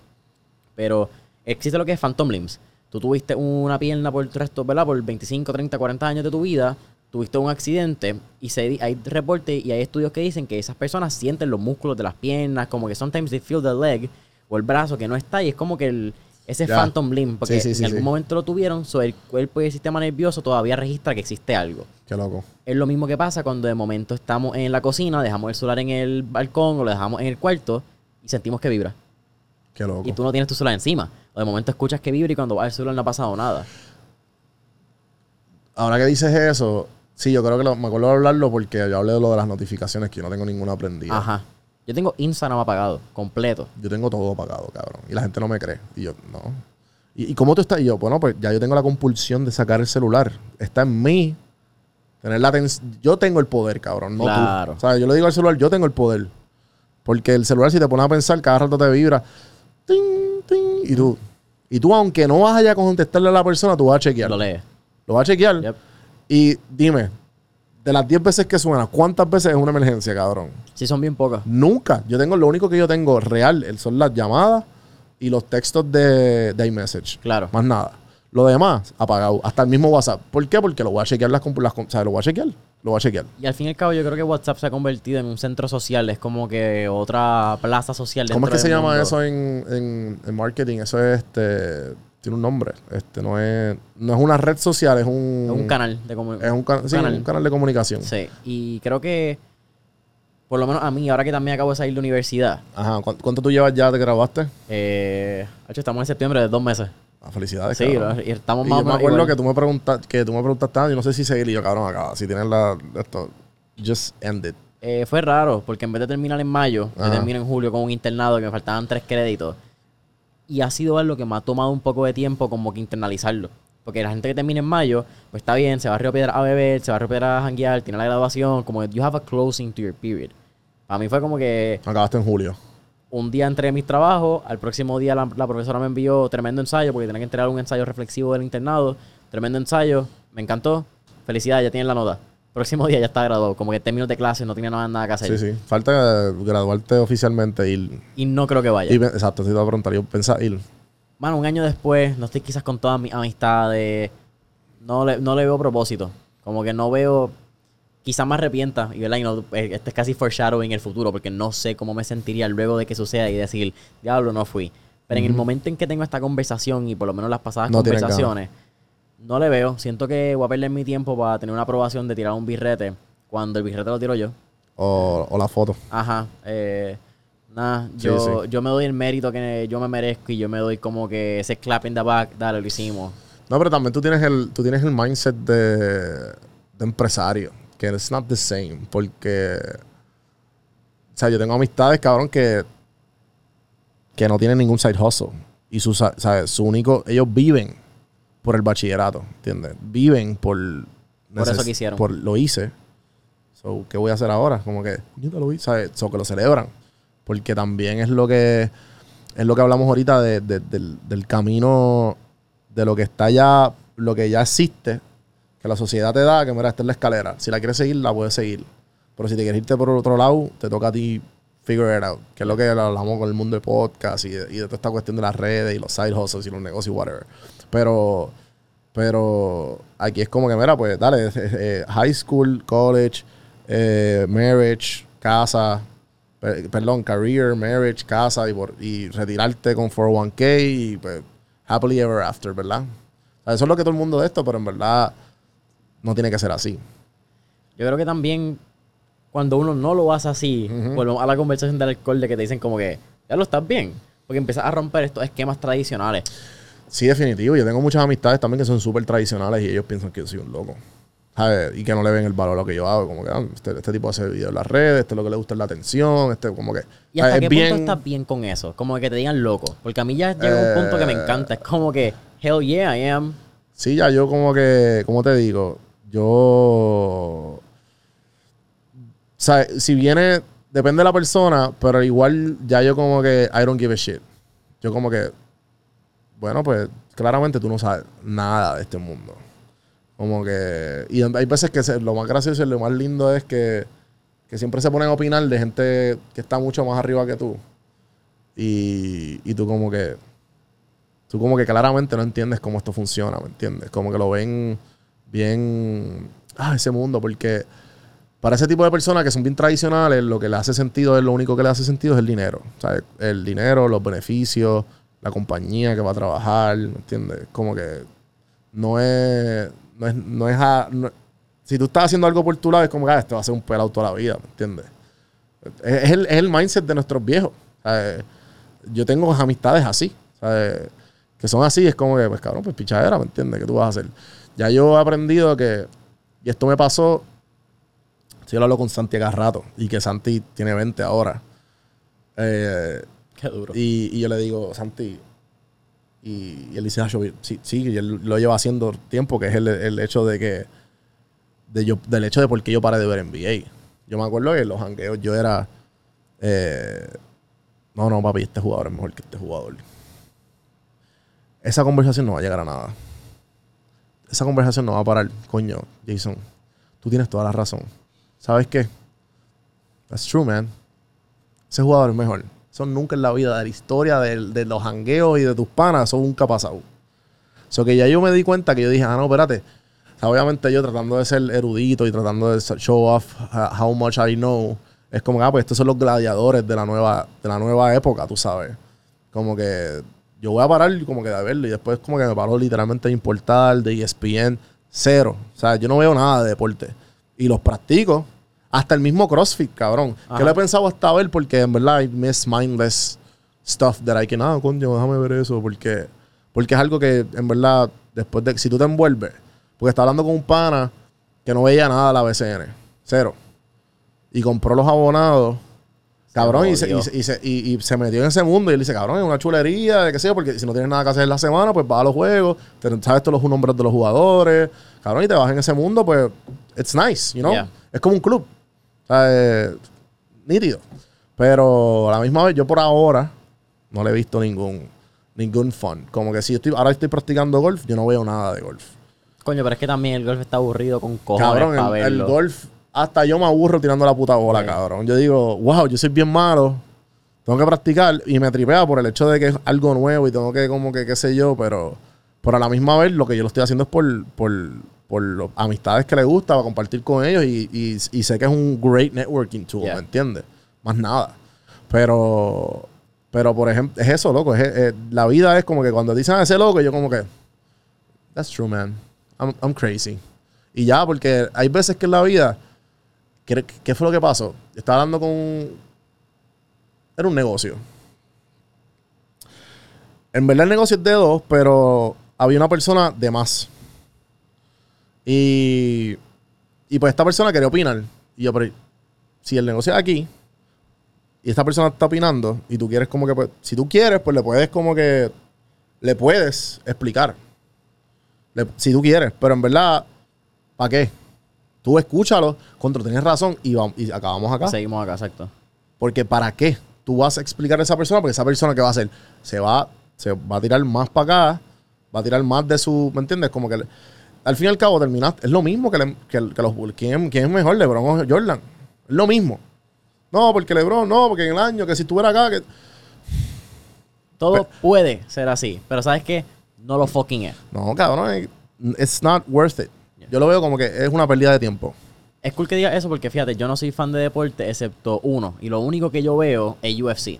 Pero existe lo que es Phantom Limbs. Tú tuviste una pierna por el resto, ¿verdad? Por 25, 30, 40 años de tu vida, tuviste un accidente y se, hay reportes y hay estudios que dicen que esas personas sienten los músculos de las piernas, como que sometimes they feel the leg o el brazo que no está y es como que el, ese. Phantom Limb, porque Sí, sí, sí, en algún momento lo tuvieron, so el cuerpo y el sistema nervioso todavía registra que existe algo. Qué loco. Es lo mismo que pasa cuando de momento estamos en la cocina, dejamos el celular en el balcón o lo dejamos en el cuarto y sentimos que vibra. Qué loco. Y tú no tienes tu celular encima. O de momento escuchas que vibra y cuando vas al celular no ha pasado nada. Ahora que dices eso, sí, yo creo que lo- me acuerdo de hablarlo porque yo hablé de lo de las notificaciones que yo no tengo ninguna aprendida. Ajá. Yo tengo Instagram apagado, completo. Yo tengo todo apagado, cabrón. Y la gente no me cree. Y yo, no. ¿Y, y cómo tú estás? Y yo, bueno, pues ya yo tengo la compulsión de sacar el celular. Está en mí. Tener la atención. Yo tengo el poder, cabrón. No Claro. tú. O sea, yo le digo al celular, yo tengo el poder. Porque el celular, si te pones a pensar, cada rato te vibra. Ting, ting, y tú. Y tú, aunque no vas allá a contestarle a la persona, tú vas a chequear. Lo lees. Lo vas a chequear. Yep. Y dime, de las 10 veces que suena, ¿cuántas veces es una emergencia, cabrón? Sí, son bien pocas. Nunca. Yo tengo, lo único que yo tengo real son las llamadas y los textos de, de iMessage. Claro. Más nada. Lo demás, apagado. Hasta el mismo WhatsApp. ¿Por qué? Porque lo voy a chequear las, las o sea, lo voy a chequear. Lo voy a chequear. Y al fin y al cabo, yo creo que WhatsApp se ha convertido en un centro social. Es como que otra plaza social. ¿Cómo es que se llama eso en, en- en marketing? Eso es este. Tiene un nombre. Este no es. No es una red social, es un. Es un canal de comunicación. Es un, can- sí, canal. un canal de comunicación. Sí. Y creo que, por lo menos a mí, ahora que también acabo de salir de universidad, Ajá. ¿Cu- ¿Cuánto tú llevas ya de que grabaste? eh, hecho, estamos en septiembre de dos meses. Ah, felicidades. Sí, cabrón. y estamos Y más yo me acuerdo igual. que tú me preguntaste, que tú me preguntaste, ah, yo no sé si seguir y yo, cabrón, acá, si tienes la, esto, just end it. Eh, fue raro, porque en vez de terminar en mayo, yo termino en julio con un internado que me faltaban tres créditos. Y ha sido algo que me ha tomado un poco de tiempo como que internalizarlo. Porque la gente que termina en mayo, pues está bien, se va a Río Piedra a beber, se va a Río Piedra a janguear, tiene la graduación, como you have a closing to your period. Para mí fue como que Acabaste en julio. Un día entré en mis trabajos, al próximo día la, la profesora me envió tremendo ensayo, porque tenía que entregar un ensayo reflexivo del internado, tremendo ensayo, me encantó, felicidades, ya tienen la nota. Próximo día ya está graduado, como que términos de clase no tenía nada, nada que hacer. Sí, sí. Falta graduarte oficialmente y, Y no creo que vaya. y exacto, te iba a preguntar, yo pensaba ir. Mano, un año después, no estoy quizás con todas mis amistades, no le, no le veo propósito. Como que no veo, quizás me arrepienta, y, ¿verdad? y no, este es casi foreshadowing el futuro, porque no sé cómo me sentiría luego de que suceda y decir, diablo, no fui. Pero en el momento en que tengo esta conversación y por lo menos las pasadas No conversaciones, no le veo. Siento que voy a perder mi tiempo para tener una aprobación de tirar un birrete cuando el birrete lo tiro yo. O, o la foto. Ajá. Eh, nada, Sí, yo, sí. yo me doy el mérito que yo me merezco y yo me doy como que ese clap in the back, dale, lo hicimos. No, pero también tú tienes el, tú tienes el mindset de, de empresario, que it's not the same, porque sea, yo tengo amistades, cabrón, que, que no tienen ningún side hustle. Y su, sa- ¿sabes? su único, ellos viven por el bachillerato, ¿entiendes? Viven por... Por eso que hicieron. Por, lo hice. So, ¿qué voy a hacer ahora? Como que, yo te lo hice, ¿sabes? So, que lo celebran. Porque también es lo que, es lo que hablamos ahorita de- de- del, del camino, de lo que está ya, lo que ya existe, que la sociedad te da, que mira, esta es la escalera. Si la quieres seguir, la puedes seguir. Pero si te quieres irte por otro lado, te toca a ti figure it out. Que es lo que hablamos con el mundo de podcast y de, y de toda esta cuestión de las redes y los side hustles y los negocios y whatever. Pero, pero aquí es como que, mira, pues dale, eh, high school, college, eh, marriage, casa, per- perdón, career, marriage, casa y, por- y retirarte con 401k y pues happily ever after, ¿verdad? Eso es lo que todo el mundo de esto, pero en verdad no tiene que ser así. Yo creo que también cuando uno no lo hace así, volvemos a la conversación del alcohol de que te dicen como que ya lo estás bien. Porque empiezas a romper estos esquemas tradicionales. Sí, definitivo. Yo tengo muchas amistades también que son súper tradicionales y ellos piensan que yo soy un loco. ¿Sabes? Y que no le ven el valor a lo que yo hago. Como que ah, este, este tipo hace videos en las redes, este es lo que le gusta es la atención, este como que... ¿Y hasta qué Es punto estás bien con eso? Como que te digan loco. Porque a mí ya llega un punto que me Eh. encanta. Es como que, hell yeah, I am. Sí, ya yo como que, ¿cómo te digo? Yo... O sea, si viene, depende de la persona, pero igual ya yo como que, I don't give a shit. Yo como que, bueno, pues claramente tú no sabes nada de este mundo. Como que, y hay veces que lo más gracioso y lo más lindo es que, que siempre se ponen a opinar de gente que está mucho más arriba que tú. Y, y tú como que, tú como que claramente no entiendes cómo esto funciona, ¿me entiendes? Como que lo ven bien, ah, ese mundo, porque para ese tipo de personas que son bien tradicionales, lo que le hace sentido es lo único que le hace sentido es el dinero. Sea, el dinero, los beneficios, la compañía que va a trabajar, ¿me entiendes? Como que no es, no es, no es, a- si tú estás haciendo algo por tu lado, es como que ah, este va a ser un pelado toda la vida, ¿me entiendes? Es, es el, es el mindset de nuestros viejos. ¿sabes? Yo tengo amistades así, ¿sabes? que son así, es como que, pues cabrón, pues pichadera, ¿me entiendes? ¿Qué tú vas a hacer? Ya yo he aprendido que, y esto me pasó, si yo lo hablo con Santi acá rato, y que Santi tiene 20 ahora. Eh, Qué duro. y, y yo le digo, Santi, y, y él dice, "Ah, yo- sí, sí, y él lo lleva haciendo tiempo, que es el, el hecho de que, de yo, del hecho de por qué yo paré de ver NBA. Yo me acuerdo que en los jangueos yo era, eh, no, no, papi, este jugador es mejor que este jugador. Esa conversación no va a llegar a nada. Esa conversación no va a parar. Coño, Jason, tú tienes toda la razón. ¿Sabes qué? That's true, man. Ese jugador es mejor. Eso nunca en la vida de la historia de, de los jangueos y de tus panas, eso nunca ha pasado. So que ya yo me di cuenta que yo dije, ah, no, espérate. O sea, obviamente yo tratando de ser erudito y tratando de show off uh, how much I know, es como, ah, pues estos son los gladiadores de la nueva, de la nueva época, tú sabes. Como que yo voy a parar como que de verlo y después como que me paro literalmente de importar, de ESPN, cero. O sea, yo no veo nada de deporte. Y los practico. Hasta el mismo CrossFit, cabrón. Ajá. Que lo he pensado hasta ver porque en verdad I miss mindless stuff that I can, ah, coño, déjame ver eso. Porque, porque es algo que en verdad, después de, si tú te envuelves, porque estaba hablando con un pana que no veía nada de la BCN, cero. Y compró los abonados. Cabrón, y se, y, se, y se- y- y se metió en ese mundo y él dice, cabrón, es una chulería, de qué sé yo, porque si no tienes nada que hacer en la semana, pues vas a los juegos, te- sabes todos los nombres de los jugadores, cabrón, y te vas en ese mundo, pues, it's nice, you know? Yeah. Es como un club. Eh, nítido. Pero a la misma vez, yo por ahora no le he visto ningún, ningún fun. Como que si estoy, ahora estoy practicando golf, yo no veo nada de golf. Coño, pero es que también el golf está aburrido con cojones Cabrón, para el, golf, hasta yo me aburro tirando la puta bola, Sí. cabrón. Yo digo, wow, yo soy bien malo, tengo que practicar y me tripea por el hecho de que es algo nuevo y tengo que, como que, qué sé yo, pero, pero a la misma vez lo que yo lo estoy haciendo es por, por, por las amistades que le gusta, para compartir con ellos y, y- y sé que es un great networking tool, Yeah. ¿me entiendes? Más nada. Pero, pero por ejemplo, es eso, loco. es- es- la vida es como que cuando dicen a ese loco, yo como que, that's true, man. I'm, I'm crazy. Y ya, porque hay veces que en la vida, ¿qué, fue lo que pasó? Estaba hablando con... Era un negocio. En verdad el negocio es de dos, pero había una persona de más. Y, y pues esta persona quería opinar. Y yo, pero si el negocio es aquí, y esta persona está opinando y tú quieres como que, pues, si tú quieres, pues le puedes como que, le puedes explicar. Si tú quieres, pero en verdad, ¿para qué? Tú escúchalo, contra tienes razón y, vamos, y acabamos acá. Seguimos acá, exacto. Porque ¿para qué? Tú vas a explicar a esa persona, porque esa persona que va a hacer, se va, se va a tirar más para acá, va a tirar más de su, ¿me entiendes? Como que al fin y al cabo terminaste, es lo mismo que, le- que, que los ¿quién, quién es mejor, LeBron o Jordan? Es lo mismo. No, porque LeBron, no, porque en el año que si estuviera acá, que Todo puede ser así, pero ¿sabes qué? No lo fucking es. no, cabrón, it's not worth it. Yo lo veo como que es una pérdida de tiempo. Es cool que digas eso porque fíjate, yo no soy fan de deporte excepto uno. Y lo único que yo veo es UFC.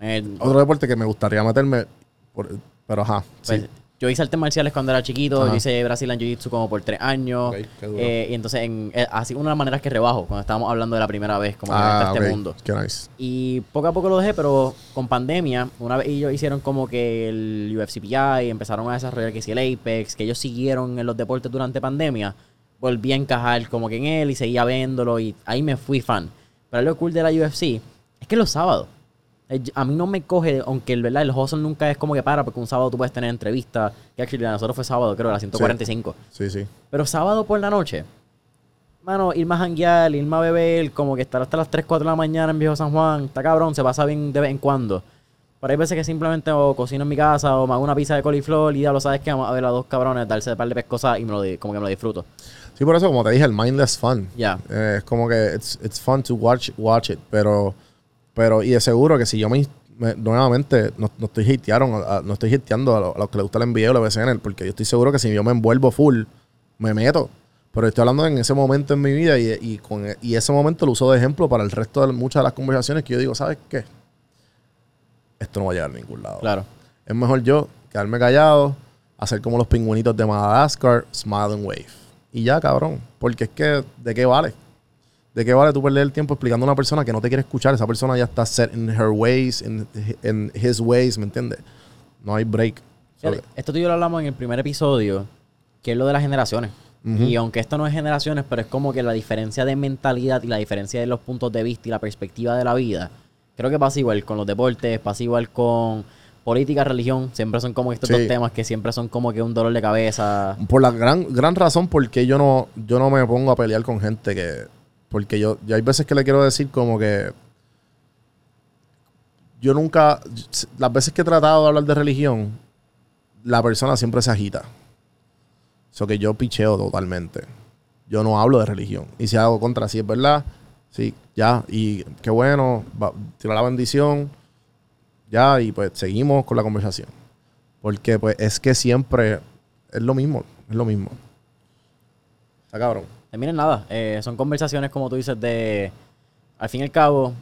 El- Otro deporte que me gustaría meterme, por- pero ajá, pues, sí. Yo hice artes marciales cuando era chiquito, Ajá. yo hice Brazilian Jiu-Jitsu como por tres años. Ok, qué duro. Eh, y entonces, en, eh, así una de las maneras que rebajo, cuando estábamos hablando de la primera vez, como Ah, entré a este mundo. Qué nice. Y poco a poco lo dejé, pero con pandemia, una vez ellos hicieron como que el UFCPI, empezaron a desarrollar que si el Apex, que ellos siguieron en los deportes durante pandemia, volví a encajar como que en él y seguía viéndolo y ahí me fui fan. Pero lo cool de la UFC es que los sábados, a mí no me coge, aunque el, ¿verdad? el hustle nunca es como que para, porque un sábado tú puedes tener entrevistas, que actually nosotros fue sábado, creo, a las 145. Sí, sí. Pero sábado por la noche, mano, ir más a janguear, ir más a beber, como que estar hasta las 3, 4 de la mañana en Viejo San Juan, está cabrón, se pasa bien de vez en cuando. Pero hay veces que simplemente o cocino en mi casa o me hago una pizza de coliflor y ya lo sabes que vamos a ver a dos cabrones darse de par de pescosas y me lo, como que me lo disfruto. Sí, por eso, como te dije, el mindless fun. Ya. Eh, es como que it's, it's fun to watch, watch it. Pero, pero, y de seguro que si yo me, me- nuevamente, no, no estoy hatearon, a- no estoy hateando a, lo- a los que les gusta el NBA o la BCN, porque yo estoy seguro que si yo me envuelvo full, me meto. Pero estoy hablando en ese momento en mi vida y, y con, y ese momento lo uso de ejemplo para el resto de muchas de las conversaciones que yo digo, ¿sabes qué? Esto no va a llegar a ningún lado. Claro. Es mejor yo quedarme callado, hacer como los pingüinitos de Madagascar, smile and wave. Y ya, cabrón. Porque es que, ¿de qué vale? ¿De qué vale tú perder el tiempo explicando a una persona que no te quiere escuchar? Esa persona ya está set in her ways, in, in his ways, ¿me entiendes? No hay break. Fíjate, esto tú y yo lo hablamos en el primer episodio, que es lo de las generaciones. Y aunque esto no es generaciones, pero es como que la diferencia de mentalidad y la diferencia de los puntos de vista y la perspectiva de la vida, creo que pasa igual con los deportes, pasa igual con política, religión, siempre son como estos Sí. dos temas que siempre son como que un dolor de cabeza. Por la gran, gran razón por qué yo no, yo no me pongo a pelear con gente que... Porque yo, hay veces que le quiero decir como que... Yo nunca... Las veces que he tratado de hablar de religión, la persona siempre se agita. Eso que yo picheo totalmente. Yo no hablo de religión. Y si hago contra, si es verdad, sí, ya. Y qué bueno, va, tira la bendición, ya, y pues seguimos con la conversación. Porque pues es que siempre es lo mismo, es lo mismo. Está cabrón. Eh, miren, nada, eh, son conversaciones como tú dices de, al fin y al cabo,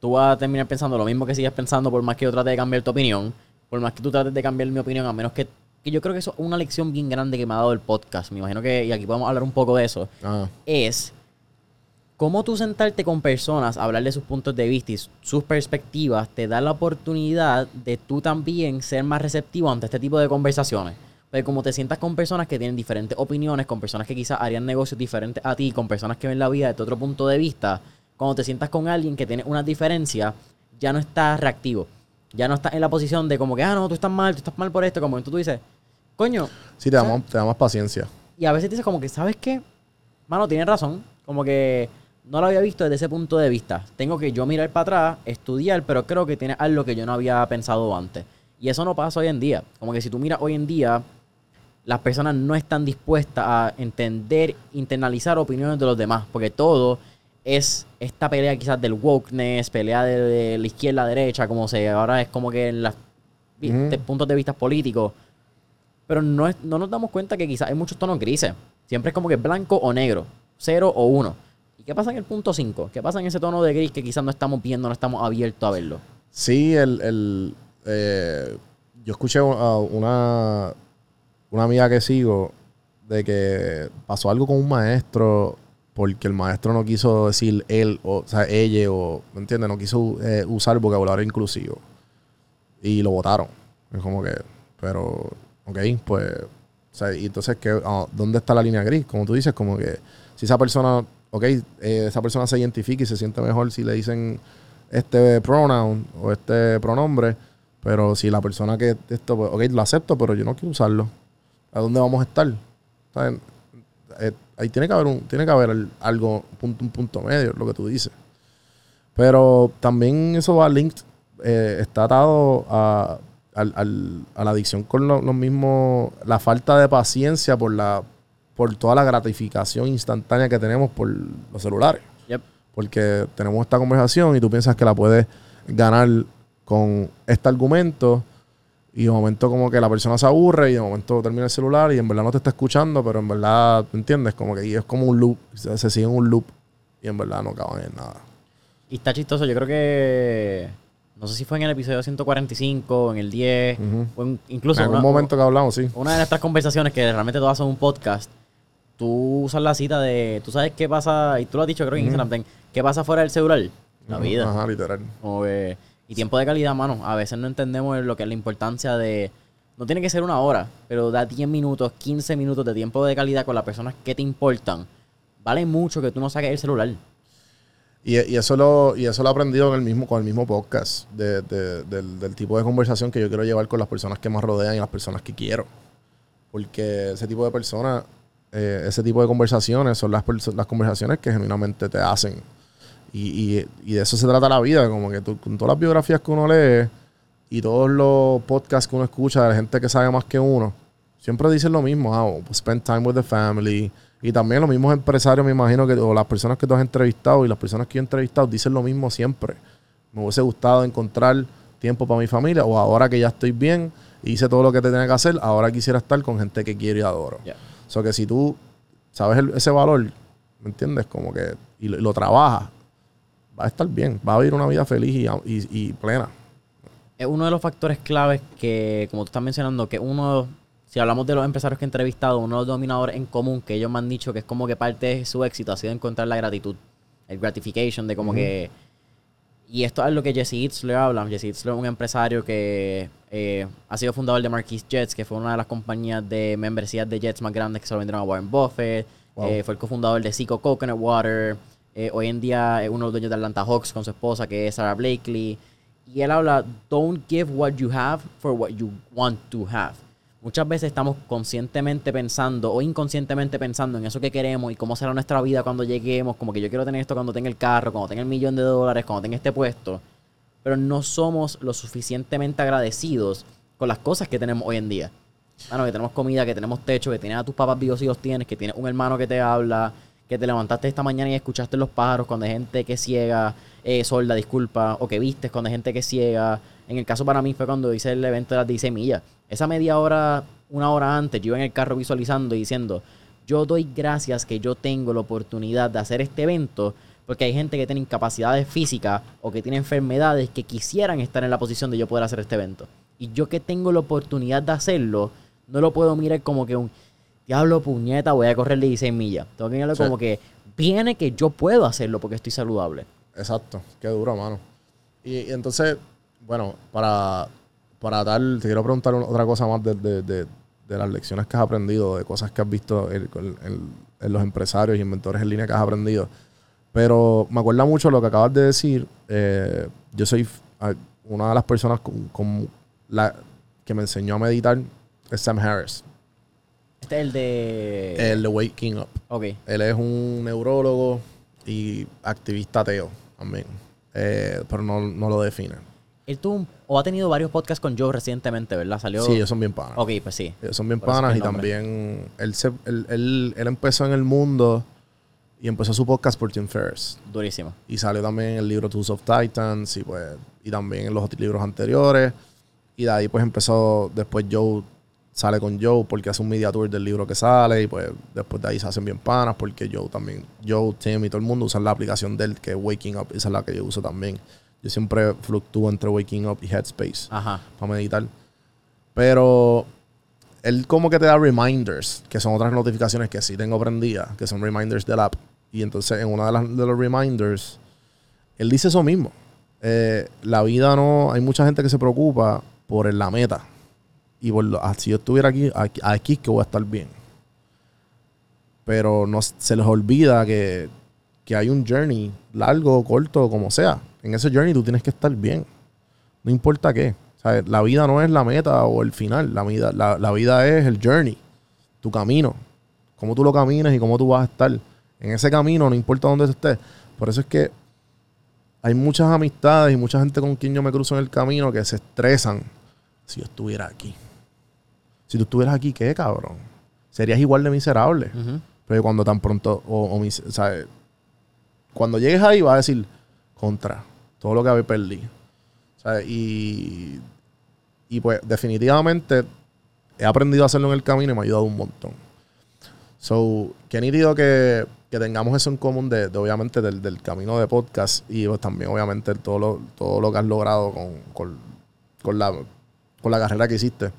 tú vas a terminar pensando lo mismo que sigues pensando por más que yo trate de cambiar tu opinión, por más que tú trates de cambiar mi opinión, a menos que, que yo creo que eso es una lección bien grande que me ha dado el podcast, me imagino que, y aquí podemos hablar un poco de eso, Ah, es cómo tú sentarte con personas, hablar de sus puntos de vista y sus perspectivas, te da la oportunidad de tú también ser más receptivo ante este tipo de conversaciones. Porque como te sientas con personas que tienen diferentes opiniones, con personas que quizás harían negocios diferentes a ti, con personas que ven la vida desde otro punto de vista, cuando te sientas con alguien que tiene una diferencia, ya no estás reactivo. Ya no estás en la posición de como que, ah, no, tú estás mal, tú estás mal por esto. Como tú dices, coño, sí, te damos, te damos paciencia. y a veces dices como que, ¿sabes qué? Mano, tienes razón. Como que no lo había visto desde ese punto de vista. Tengo que yo mirar para atrás, estudiar, pero creo que tiene algo que yo no había pensado antes. Y eso no pasa hoy en día. Como que si tú miras hoy en día, las personas no están dispuestas a entender, internalizar opiniones de los demás. Porque todo es esta pelea quizás del wokeness, pelea de, de la izquierda a derecha, como se ahora es como que en los puntos de vista políticos. Pero no, es- no nos damos cuenta que quizás hay muchos tonos grises. Siempre es como que blanco o negro, cero o uno. ¿Y qué pasa en el punto 5? ¿Qué pasa en ese tono de gris que quizás no estamos viendo, no estamos abiertos a verlo? Sí, el, el, eh, yo escuché a una, una amiga que sigo de que pasó algo con un maestro porque el maestro no quiso decir él, o, sea, ella, o, ¿me entiendes? No quiso eh, usar vocabulario inclusivo. Y lo votaron. Es como que, pero, ok, pues, o sea, y entonces, ¿qué, ah, ¿dónde está la línea gris? Como tú dices, como que si esa persona, ok, eh, esa persona se identifica y se siente mejor si le dicen este pronoun o este pronombre, pero si la persona que esto, pues, ok, lo acepto, pero yo no quiero usarlo. ¿A dónde vamos a estar? ¿Saben? Eh, ahí tiene que haber un, tiene que haber algo, punto, un punto medio, lo que tú dices. Pero también eso va linked, eh, está atado a, al- al- a la adicción con lo- los mismos, la falta de paciencia por la, por toda la gratificación instantánea que tenemos por los celulares. Yep. Porque tenemos esta conversación y tú piensas que la puedes ganar con este argumento y de momento como que la persona se aburre y de momento termina el celular y en verdad no te está escuchando, pero en verdad, ¿me entiendes? Como que es como un loop, se, se sigue en un loop y en verdad no acaban en nada. Y está chistoso, yo creo que. No sé si fue en el episodio 145, en el 10, Ujú. o en- incluso en algún una, momento que hablamos, sí. una de nuestras conversaciones que realmente todas son un podcast. Tú usas la cita de. Tú sabes qué pasa, y tú lo has dicho, creo que en Instagram, ¿qué pasa fuera del celular? La Ujú, vida. Ajá, literal. Como que- tiempo de calidad, mano. A veces no entendemos lo que es la importancia de. No tiene que ser una hora, pero da 10 minutos, 15 minutos de tiempo de calidad con las personas que te importan. Vale mucho que tú no saques el celular. Y, eso lo, y eso lo he aprendido en el mismo, con el mismo podcast, de- de- del, tipo de conversación que yo quiero llevar con las personas que me rodean y las personas que quiero. Porque ese tipo de personas, eh, ese tipo de conversaciones son las, las conversaciones que genuinamente te hacen. Y, y- y de eso se trata la vida, como que tú, con todas las biografías que uno lee y todos los podcasts que uno escucha de la gente que sabe más que uno, siempre dicen lo mismo, ah, oh, spend time with the family. Y también los mismos empresarios, me imagino que, o las personas que tú has entrevistado y las personas que yo he entrevistado dicen lo mismo siempre. Me hubiese gustado encontrar tiempo para mi familia, o ahora que ya estoy bien, hice todo lo que te tenía que hacer, ahora quisiera estar con gente que quiero y adoro. O sea que si tú sabes el- ese valor, ¿me entiendes? Como que, y lo, y lo trabajas, va a estar bien, va a vivir una vida feliz y, y- y plena. es uno de los factores claves que, como tú estás mencionando, que uno, si hablamos de los empresarios que he entrevistado, uno de los dominadores en común que ellos me han dicho que es como que parte de su éxito ha sido encontrar la gratitud, el gratification de como que... Y esto es lo que Jesse Itzler habla. Jesse Itzler es un empresario que eh, ha sido fundador de Marquis Jets, que fue una de las compañías de membresías de Jets más grandes que se lo vendieron a Warren Buffett. Wow. Eh, fue el cofundador de Zico Coconut Water. Eh, hoy en día es uno de los dueños de Atlanta Hawks con su esposa, que es Sarah Blakely. Y él habla, don't give what you have for what you want to have. Muchas veces estamos conscientemente pensando o inconscientemente pensando en eso que queremos y cómo será nuestra vida cuando lleguemos, como que yo quiero tener esto cuando tenga el carro, cuando tenga el millón de dólares, cuando tenga este puesto. Pero no somos lo suficientemente agradecidos con las cosas que tenemos hoy en día. Que tenemos comida, que tenemos techo, que tienes a tus papás vivos si los tienes, que tienes un hermano que te habla, que te levantaste esta mañana y escuchaste los pájaros cuando hay gente que ciega, eh, sorda, disculpa, o que vistes cuando hay gente que ciega. En el caso para mí fue cuando hice el evento de las 16 millas. Esa media hora, una hora antes, yo iba en el carro visualizando y diciendo, yo doy gracias que yo tengo la oportunidad de hacer este evento porque hay gente que tiene incapacidades físicas o que tiene enfermedades que quisieran estar en la posición de yo poder hacer este evento. Y yo que tengo la oportunidad de hacerlo, no lo puedo mirar como que un diablo puñeta, voy a correr 16 millas. Tengo que mirarlo Sí. como que viene que yo puedo hacerlo porque estoy saludable. Exacto, qué duro, mano. Y, y entonces, bueno, para, para tal, te quiero preguntar otra cosa más de, de- de- de las lecciones que has aprendido, de cosas que has visto en, en- en- en los empresarios y inventores en línea que has aprendido. Pero me acuerda mucho lo que acabas de decir. eh, yo soy una de las personas con, con la, que me enseñó a meditar, es Sam Harris, Este es el de... el de Waking Up. Ok. Él es un neurólogo y activista ateo también. Eh, pero no, no lo define. Él tuvo un- o ha tenido varios podcasts con Joe recientemente, ¿verdad? Salió... Sí, ellos son bien panas. Ok, pues sí. Ellos son bien Por panas y también él, se, él, él- él empezó en el mundo y empezó su podcast por Tim Ferriss. Durísimo. Y salió también en el libro Tools of Titans y pues y también en los otros libros anteriores. Y de ahí pues empezó, después Joe sale con Joe porque hace un media tour del libro que sale y pues después de ahí se hacen bien panas porque Joe también, Joe, Tim y todo el mundo usan la aplicación de él que es Waking Up, esa es la que yo uso también. Yo siempre fluctúo entre Waking Up y Headspace Ajá. para meditar. Pero él como que te da reminders, que son otras notificaciones que sí tengo prendidas, que son reminders del app. Y entonces en una de, las, de los reminders, él dice eso mismo. Eh, la vida no, hay mucha gente que se preocupa por la meta. Y por ah, si yo estuviera aquí, aquí, aquí que voy a estar bien. Pero no, se les olvida que, que hay un journey largo, corto, como sea. En ese journey tú tienes que estar bien. No importa qué. La vida no es la meta o el final. La vida, la, la vida es el journey. Tu camino. Cómo tú lo caminas y cómo tú vas a estar. En ese camino, no importa dónde estés. Por eso es que hay muchas amistades y mucha gente con quien yo me cruzo en el camino que se estresan. Si yo estuviera aquí. Si tú estuvieras aquí, ¿qué, cabrón? Serías igual de miserable. Pero cuando tan pronto, o, o mis- o sea, cuando llegues ahí vas a decir, contra, todo lo que había perdido. Y, y pues definitivamente he aprendido a hacerlo en el camino y me ha ayudado un montón. So, qué nítido que, que tengamos eso en común de, de, obviamente del, del camino de podcast y pues, también obviamente todo lo, todo lo que has logrado con, con, con la, con la carrera que hiciste.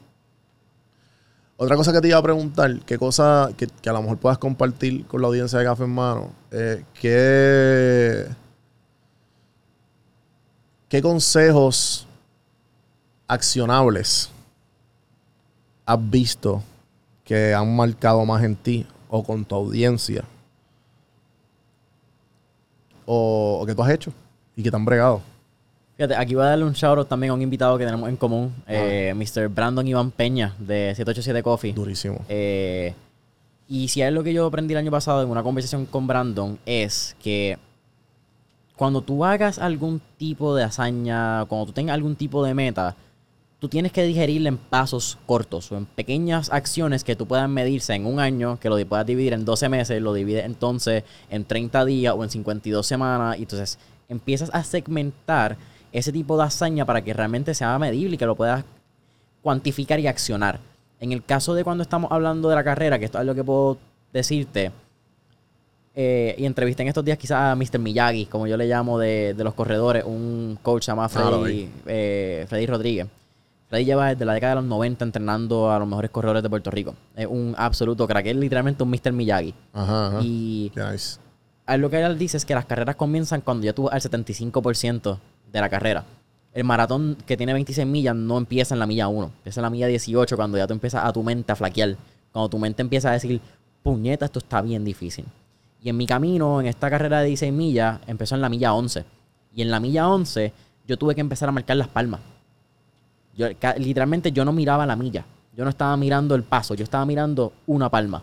Otra cosa que te iba a preguntar, qué cosa que, a lo mejor puedas compartir con la audiencia de Café en Mano, eh, ¿qué, ¿qué consejos accionables has visto que han marcado más en ti o con tu audiencia? O, o que tú has hecho y que te han bregado. Fíjate, aquí voy a darle un shout out también a un invitado que tenemos en común, eh, Mr. Brandon Iván Peña de 787 Coffee. Durísimo. Eh, y si hay algo que yo aprendí el año pasado en una conversación con Brandon es que cuando tú hagas algún tipo de hazaña, cuando tú tengas algún tipo de meta, tú tienes que digerirla en pasos cortos o en pequeñas acciones que tú puedas medirse en un año, que lo puedas dividir en 12 meses, lo divides entonces en 30 días o en 52 semanas, y entonces empiezas a segmentar ese tipo de hazaña para que realmente sea medible y que lo puedas cuantificar y accionar. En el caso de cuando estamos hablando de la carrera, que esto es lo que puedo decirte, eh, y entrevisté en estos días quizás a Mr. Miyagi, como yo le llamo de, de los corredores, un coach llamado Freddy, eh, Freddy Rodríguez. Freddy lleva desde la década de los 90 entrenando a los mejores corredores de Puerto Rico. Es un absoluto crack, es literalmente un Mr. Miyagi. Ajá, ajá. Y nice. lo que él dice es que las carreras comienzan cuando ya tú vas al 75% de la carrera. El maratón que tiene 26 millas no empieza en la milla 1, empieza en la milla 18 cuando ya tú empiezas a tu mente a flaquear. Cuando tu mente empieza a decir, puñeta, esto está bien difícil. Y en mi camino, en esta carrera de 16 millas, empezó en la milla 11. Y en la milla 11 yo tuve que empezar a marcar las palmas. Yo, literalmente yo no miraba la milla. Yo no estaba mirando el paso, yo estaba mirando una palma.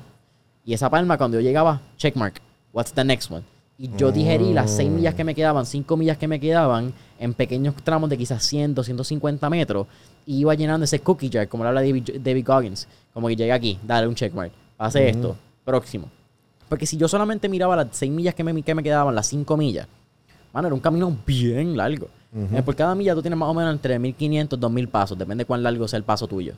Y esa palma, cuando yo llegaba, checkmark, what's the next one? Y yo digerí las 6 millas que me quedaban, 5 millas que me quedaban, en pequeños tramos de quizás 100, 250 metros. Y iba llenando ese cookie jar, como lo habla David, David Goggins. Como que llegué aquí, dale un checkmark, pase esto, próximo. Porque si yo solamente miraba las 6 millas que me, que me quedaban, las 5 millas, mano, era un camino bien largo. Eh, Por cada milla tú tienes más o menos entre 1500 y 2000 pasos, depende cuán largo sea el paso tuyo.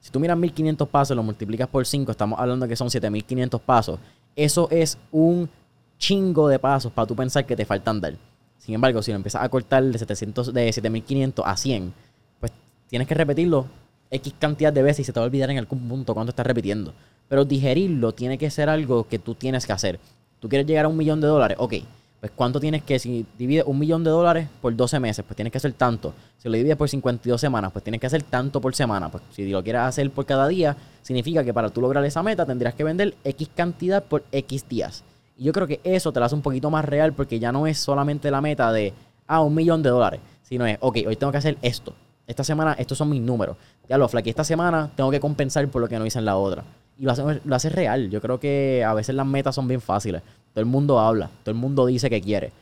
Si tú miras 1500 pasos y lo multiplicas por 5, estamos hablando de que son 7500 pasos. Eso es un chingo de pasos para tú pensar que te faltan dar. Sin embargo, si lo empiezas a cortar de, 700, de 7500 a 100, pues tienes que repetirlo X cantidad de veces y se te va a olvidar en algún punto cuando estás repitiendo. Pero digerirlo tiene que ser algo que tú tienes que hacer. Tú quieres llegar a un millón de dólares, ok. Pues cuánto tienes que, si divides un millón de dólares por 12 meses, pues tienes que hacer tanto. Si lo divides por 52 semanas, pues tienes que hacer tanto por semana. Pues si lo quieres hacer por cada día, significa que para tú lograr esa meta tendrías que vender X cantidad por X días. Y yo creo que eso te lo hace un poquito más real porque ya no es solamente la meta de, ah, un millón de dólares, sino es, ok, hoy tengo que hacer esto. Esta semana, estos son mis números. Ya lo flaqué esta semana, tengo que compensar por lo que no hice en la otra. Y lo hace, lo hace real. Yo creo que a veces las metas son bien fáciles. Todo el mundo habla, todo el mundo dice que quiere.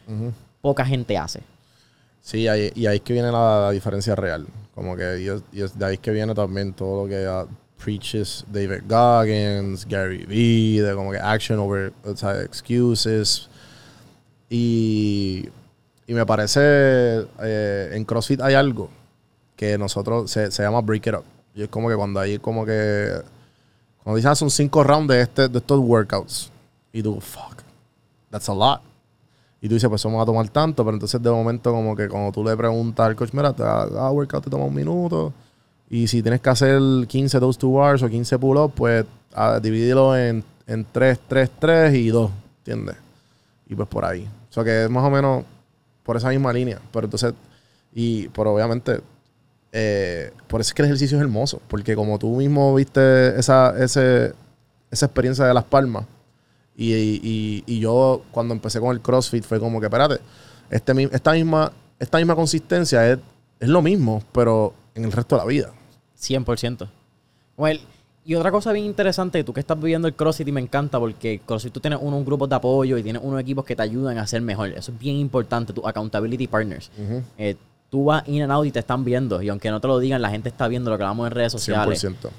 Poca gente hace. Sí, y ahí es que viene la, la diferencia real. Como que y es, y es de ahí es que viene también todo lo que preaches David Goggins, Gary Vee, de como que action over excuses. Y, y me parece, eh, en CrossFit hay algo que nosotros, se, se llama break it up. Y es como que cuando hay como que, cuando dicen, "Ah, son cinco rounds de, este, de estos workouts. Y tú, fuck, that's a lot. Y tú dices, pues vamos a tomar tanto, pero entonces de momento como que cuando tú le preguntas al coach, mira, cada workout te toma un minuto. Y si tienes que hacer 15 those two bars o 15 pull-ups, pues ah, divídelo en, en 3, 3, 3 y 2, ¿entiendes? Y pues por ahí. O sea que es más o menos por esa misma línea. Pero entonces, y pero obviamente, eh, por eso es que el ejercicio es hermoso. Porque como tú mismo viste esa, ese, esa experiencia de Las Palmas, y, y- y yo cuando empecé con el CrossFit fue como que, espérate, este, esta misma esta misma consistencia es, es lo mismo, pero en el resto de la vida. 100%. Well, y otra cosa bien interesante, tú que estás viviendo el CrossFit y me encanta porque CrossFit tú tienes uno, un grupo de apoyo y tienes unos equipos que te ayudan a ser mejor. Eso es bien importante, tu accountability partners. Eh, tú vas in and out y te están viendo y aunque no te lo digan, la gente está viendo lo que hablamos en redes sociales. 100%.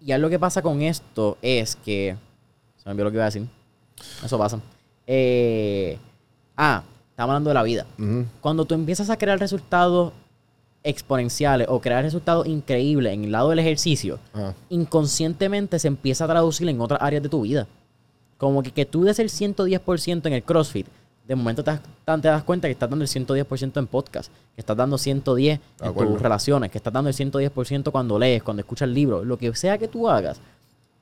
Y algo que pasa con esto es que... Se me olvidó lo que iba a decir. Eso pasa. Eh, ah, estamos hablando de la vida. Cuando tú empiezas a crear resultados exponenciales o crear resultados increíbles en el lado del ejercicio, inconscientemente se empieza a traducir en otras áreas de tu vida. Como que, que tú des el 110% en el CrossFit, de momento te, das- te das cuenta que estás dando el 110% en podcast, que estás dando 110 De en acuerdo. tus relaciones, que estás dando el 110% cuando lees, cuando escuchas libros, lo que sea que tú hagas,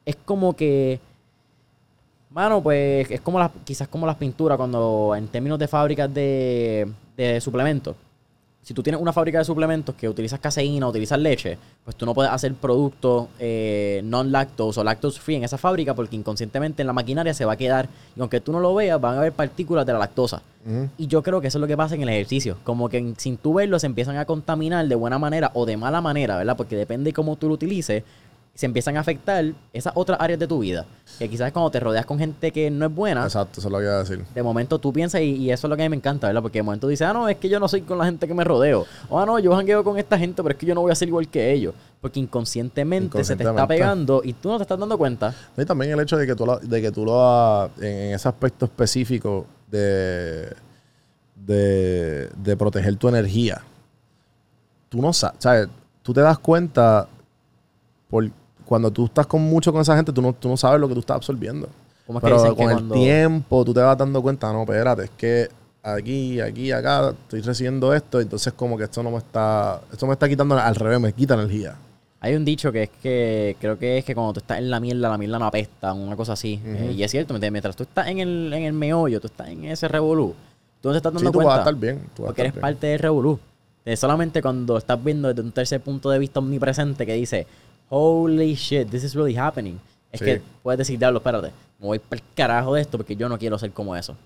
es como que, mano, pues es como las, quizás como las pinturas cuando en términos de fábricas de, de suplementos, si tú tienes una fábrica de suplementos que utilizas caseína, utilizas leche, pues tú no puedes hacer productos eh, non-lactose o lactose free en esa fábrica porque inconscientemente en la maquinaria se va a quedar y aunque tú no lo veas van a haber partículas de la lactosa. Y yo creo que eso es lo que pasa en el ejercicio. Como que sin tú verlo se empiezan a contaminar de buena manera o de mala manera, ¿verdad? Porque depende de cómo tú lo utilices, se empiezan a afectar esas otras áreas de tu vida. Que quizás cuando te rodeas con gente que no es buena, Exacto, eso es lo que iba a decir. de momento tú piensas, y, y eso es lo que a mí me encanta, ¿verdad? Porque de momento dices, ah, no, es que yo no soy con la gente que me rodeo. O, ah, no, yo jangueo con esta gente, pero es que yo no voy a ser igual que ellos. Porque inconscientemente, se te está pegando y tú no te estás dando cuenta. Y también el hecho de que tú lo, de que tú lo hagas en, ese aspecto específico de, de, de proteger tu energía. Tú no sabes, ¿sabes? Tú te das cuenta por cuando tú estás con mucho con esa gente, tú no, tú no sabes lo que tú estás absorbiendo. Como es que Pero dicen que con el cuando- tiempo tú te vas dando cuenta, no, espérate, es que aquí, aquí, acá estoy recibiendo esto, entonces como que esto no me está, esto me está quitando al revés, me quita energía. Hay un dicho que es que creo que es que cuando tú estás en la mierda, la mierda no apesta, una cosa así. Eh, y es cierto, mientras tú estás en el, en el meollo, tú estás en ese revolú, tú no te estás dando Sí, tú cuenta. vas a estar bien. Tú vas porque estar eres bien. parte del revolú. Eh, solamente cuando estás viendo desde un tercer punto de vista omnipresente que dice, holy shit, this is really happening. Es Sí. que puedes decir, diablo, espérate, me voy para el carajo de esto porque yo no quiero ser como eso.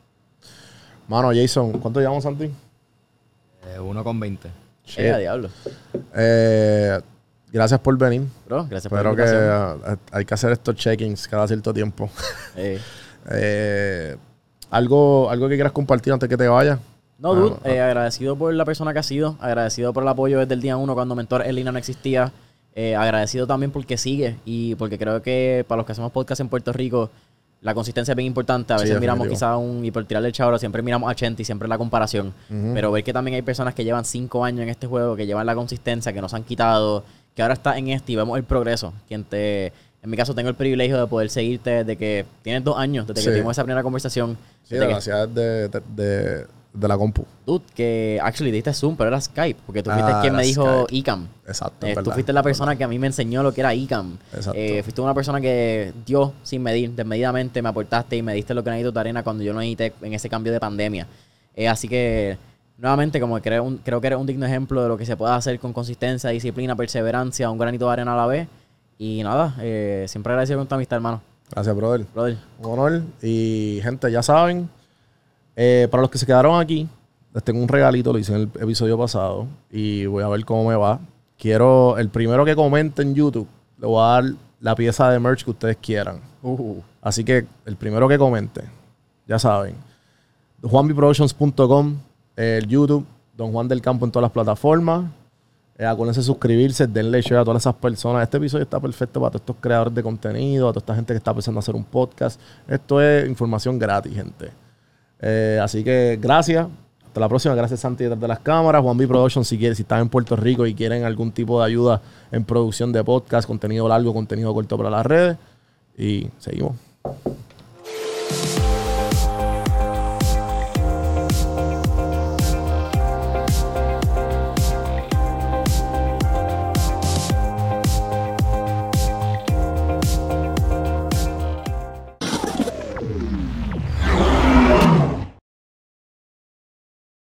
Mano, Jason, ¿cuánto llevamos, Santi? Eh, uno con 20. Shit. Eh, diablo. Eh, gracias por venir. Bro, gracias por Espero la que invitación. eh, hay que hacer estos check-ins cada cierto tiempo. Eh, algo, algo que quieras compartir antes que te vayas. No, Ah, dude, ah. eh, agradecido por la persona que ha sido, agradecido por el apoyo desde el día uno cuando Mentor en línea no existía, eh, agradecido también porque sigue y porque creo que para los que hacemos podcast en Puerto Rico, la consistencia es bien importante. A Sí, veces miramos quizás un, y por tirarle el chabro, siempre miramos a Chente y siempre la comparación. Pero ver que también hay personas que llevan cinco años en este juego, que llevan la consistencia, que nos han quitado, que ahora está en este y vemos el progreso. Quien te, en mi caso, tengo el privilegio de poder seguirte desde que tienes dos años, desde Sí. que tuvimos esa primera conversación. Sí, desde gracias de- de la compu. Dude, que actually diste Zoom, pero era Skype, porque tú fuiste Ah, quien me dijo Skype. ICAM. Exacto. Eh, tú fuiste la persona que a mí me enseñó lo que era ICAM. Exacto. Eh, fuiste una persona que dio sin medir, desmedidamente me aportaste y me diste lo que necesito de arena cuando yo lo necesité en ese cambio de pandemia. Eh, así que, nuevamente, como creo, un- creo que eres un digno ejemplo de lo que se puede hacer con consistencia, disciplina, perseverancia, un granito de arena a la vez. Y nada, eh, siempre agradecido con tu amistad, hermano. Gracias, brother. Brother. Un honor. Y gente, ya saben, eh, para los que se quedaron aquí, les tengo un regalito, lo hice en el episodio pasado y voy a ver cómo me va. Quiero, el primero que comente en YouTube, le voy a dar la pieza de merch que ustedes quieran. Uh, Así que el primero que comente, ya saben, juanbiproductions.com, el YouTube, Don Juan del Campo en todas las plataformas. Eh, acuérdense de suscribirse, denle share a todas esas personas. Este episodio está perfecto para todos estos creadores de contenido, a toda esta gente que está pensando hacer un podcast. Esto es información gratis, gente. Eh, así que gracias. Hasta la próxima. Gracias, Santi, detrás de las cámaras. Juan B Productions, si quieren, si están en Puerto Rico y quieren algún tipo de ayuda en producción de podcast, contenido largo, contenido corto para las redes. Y seguimos.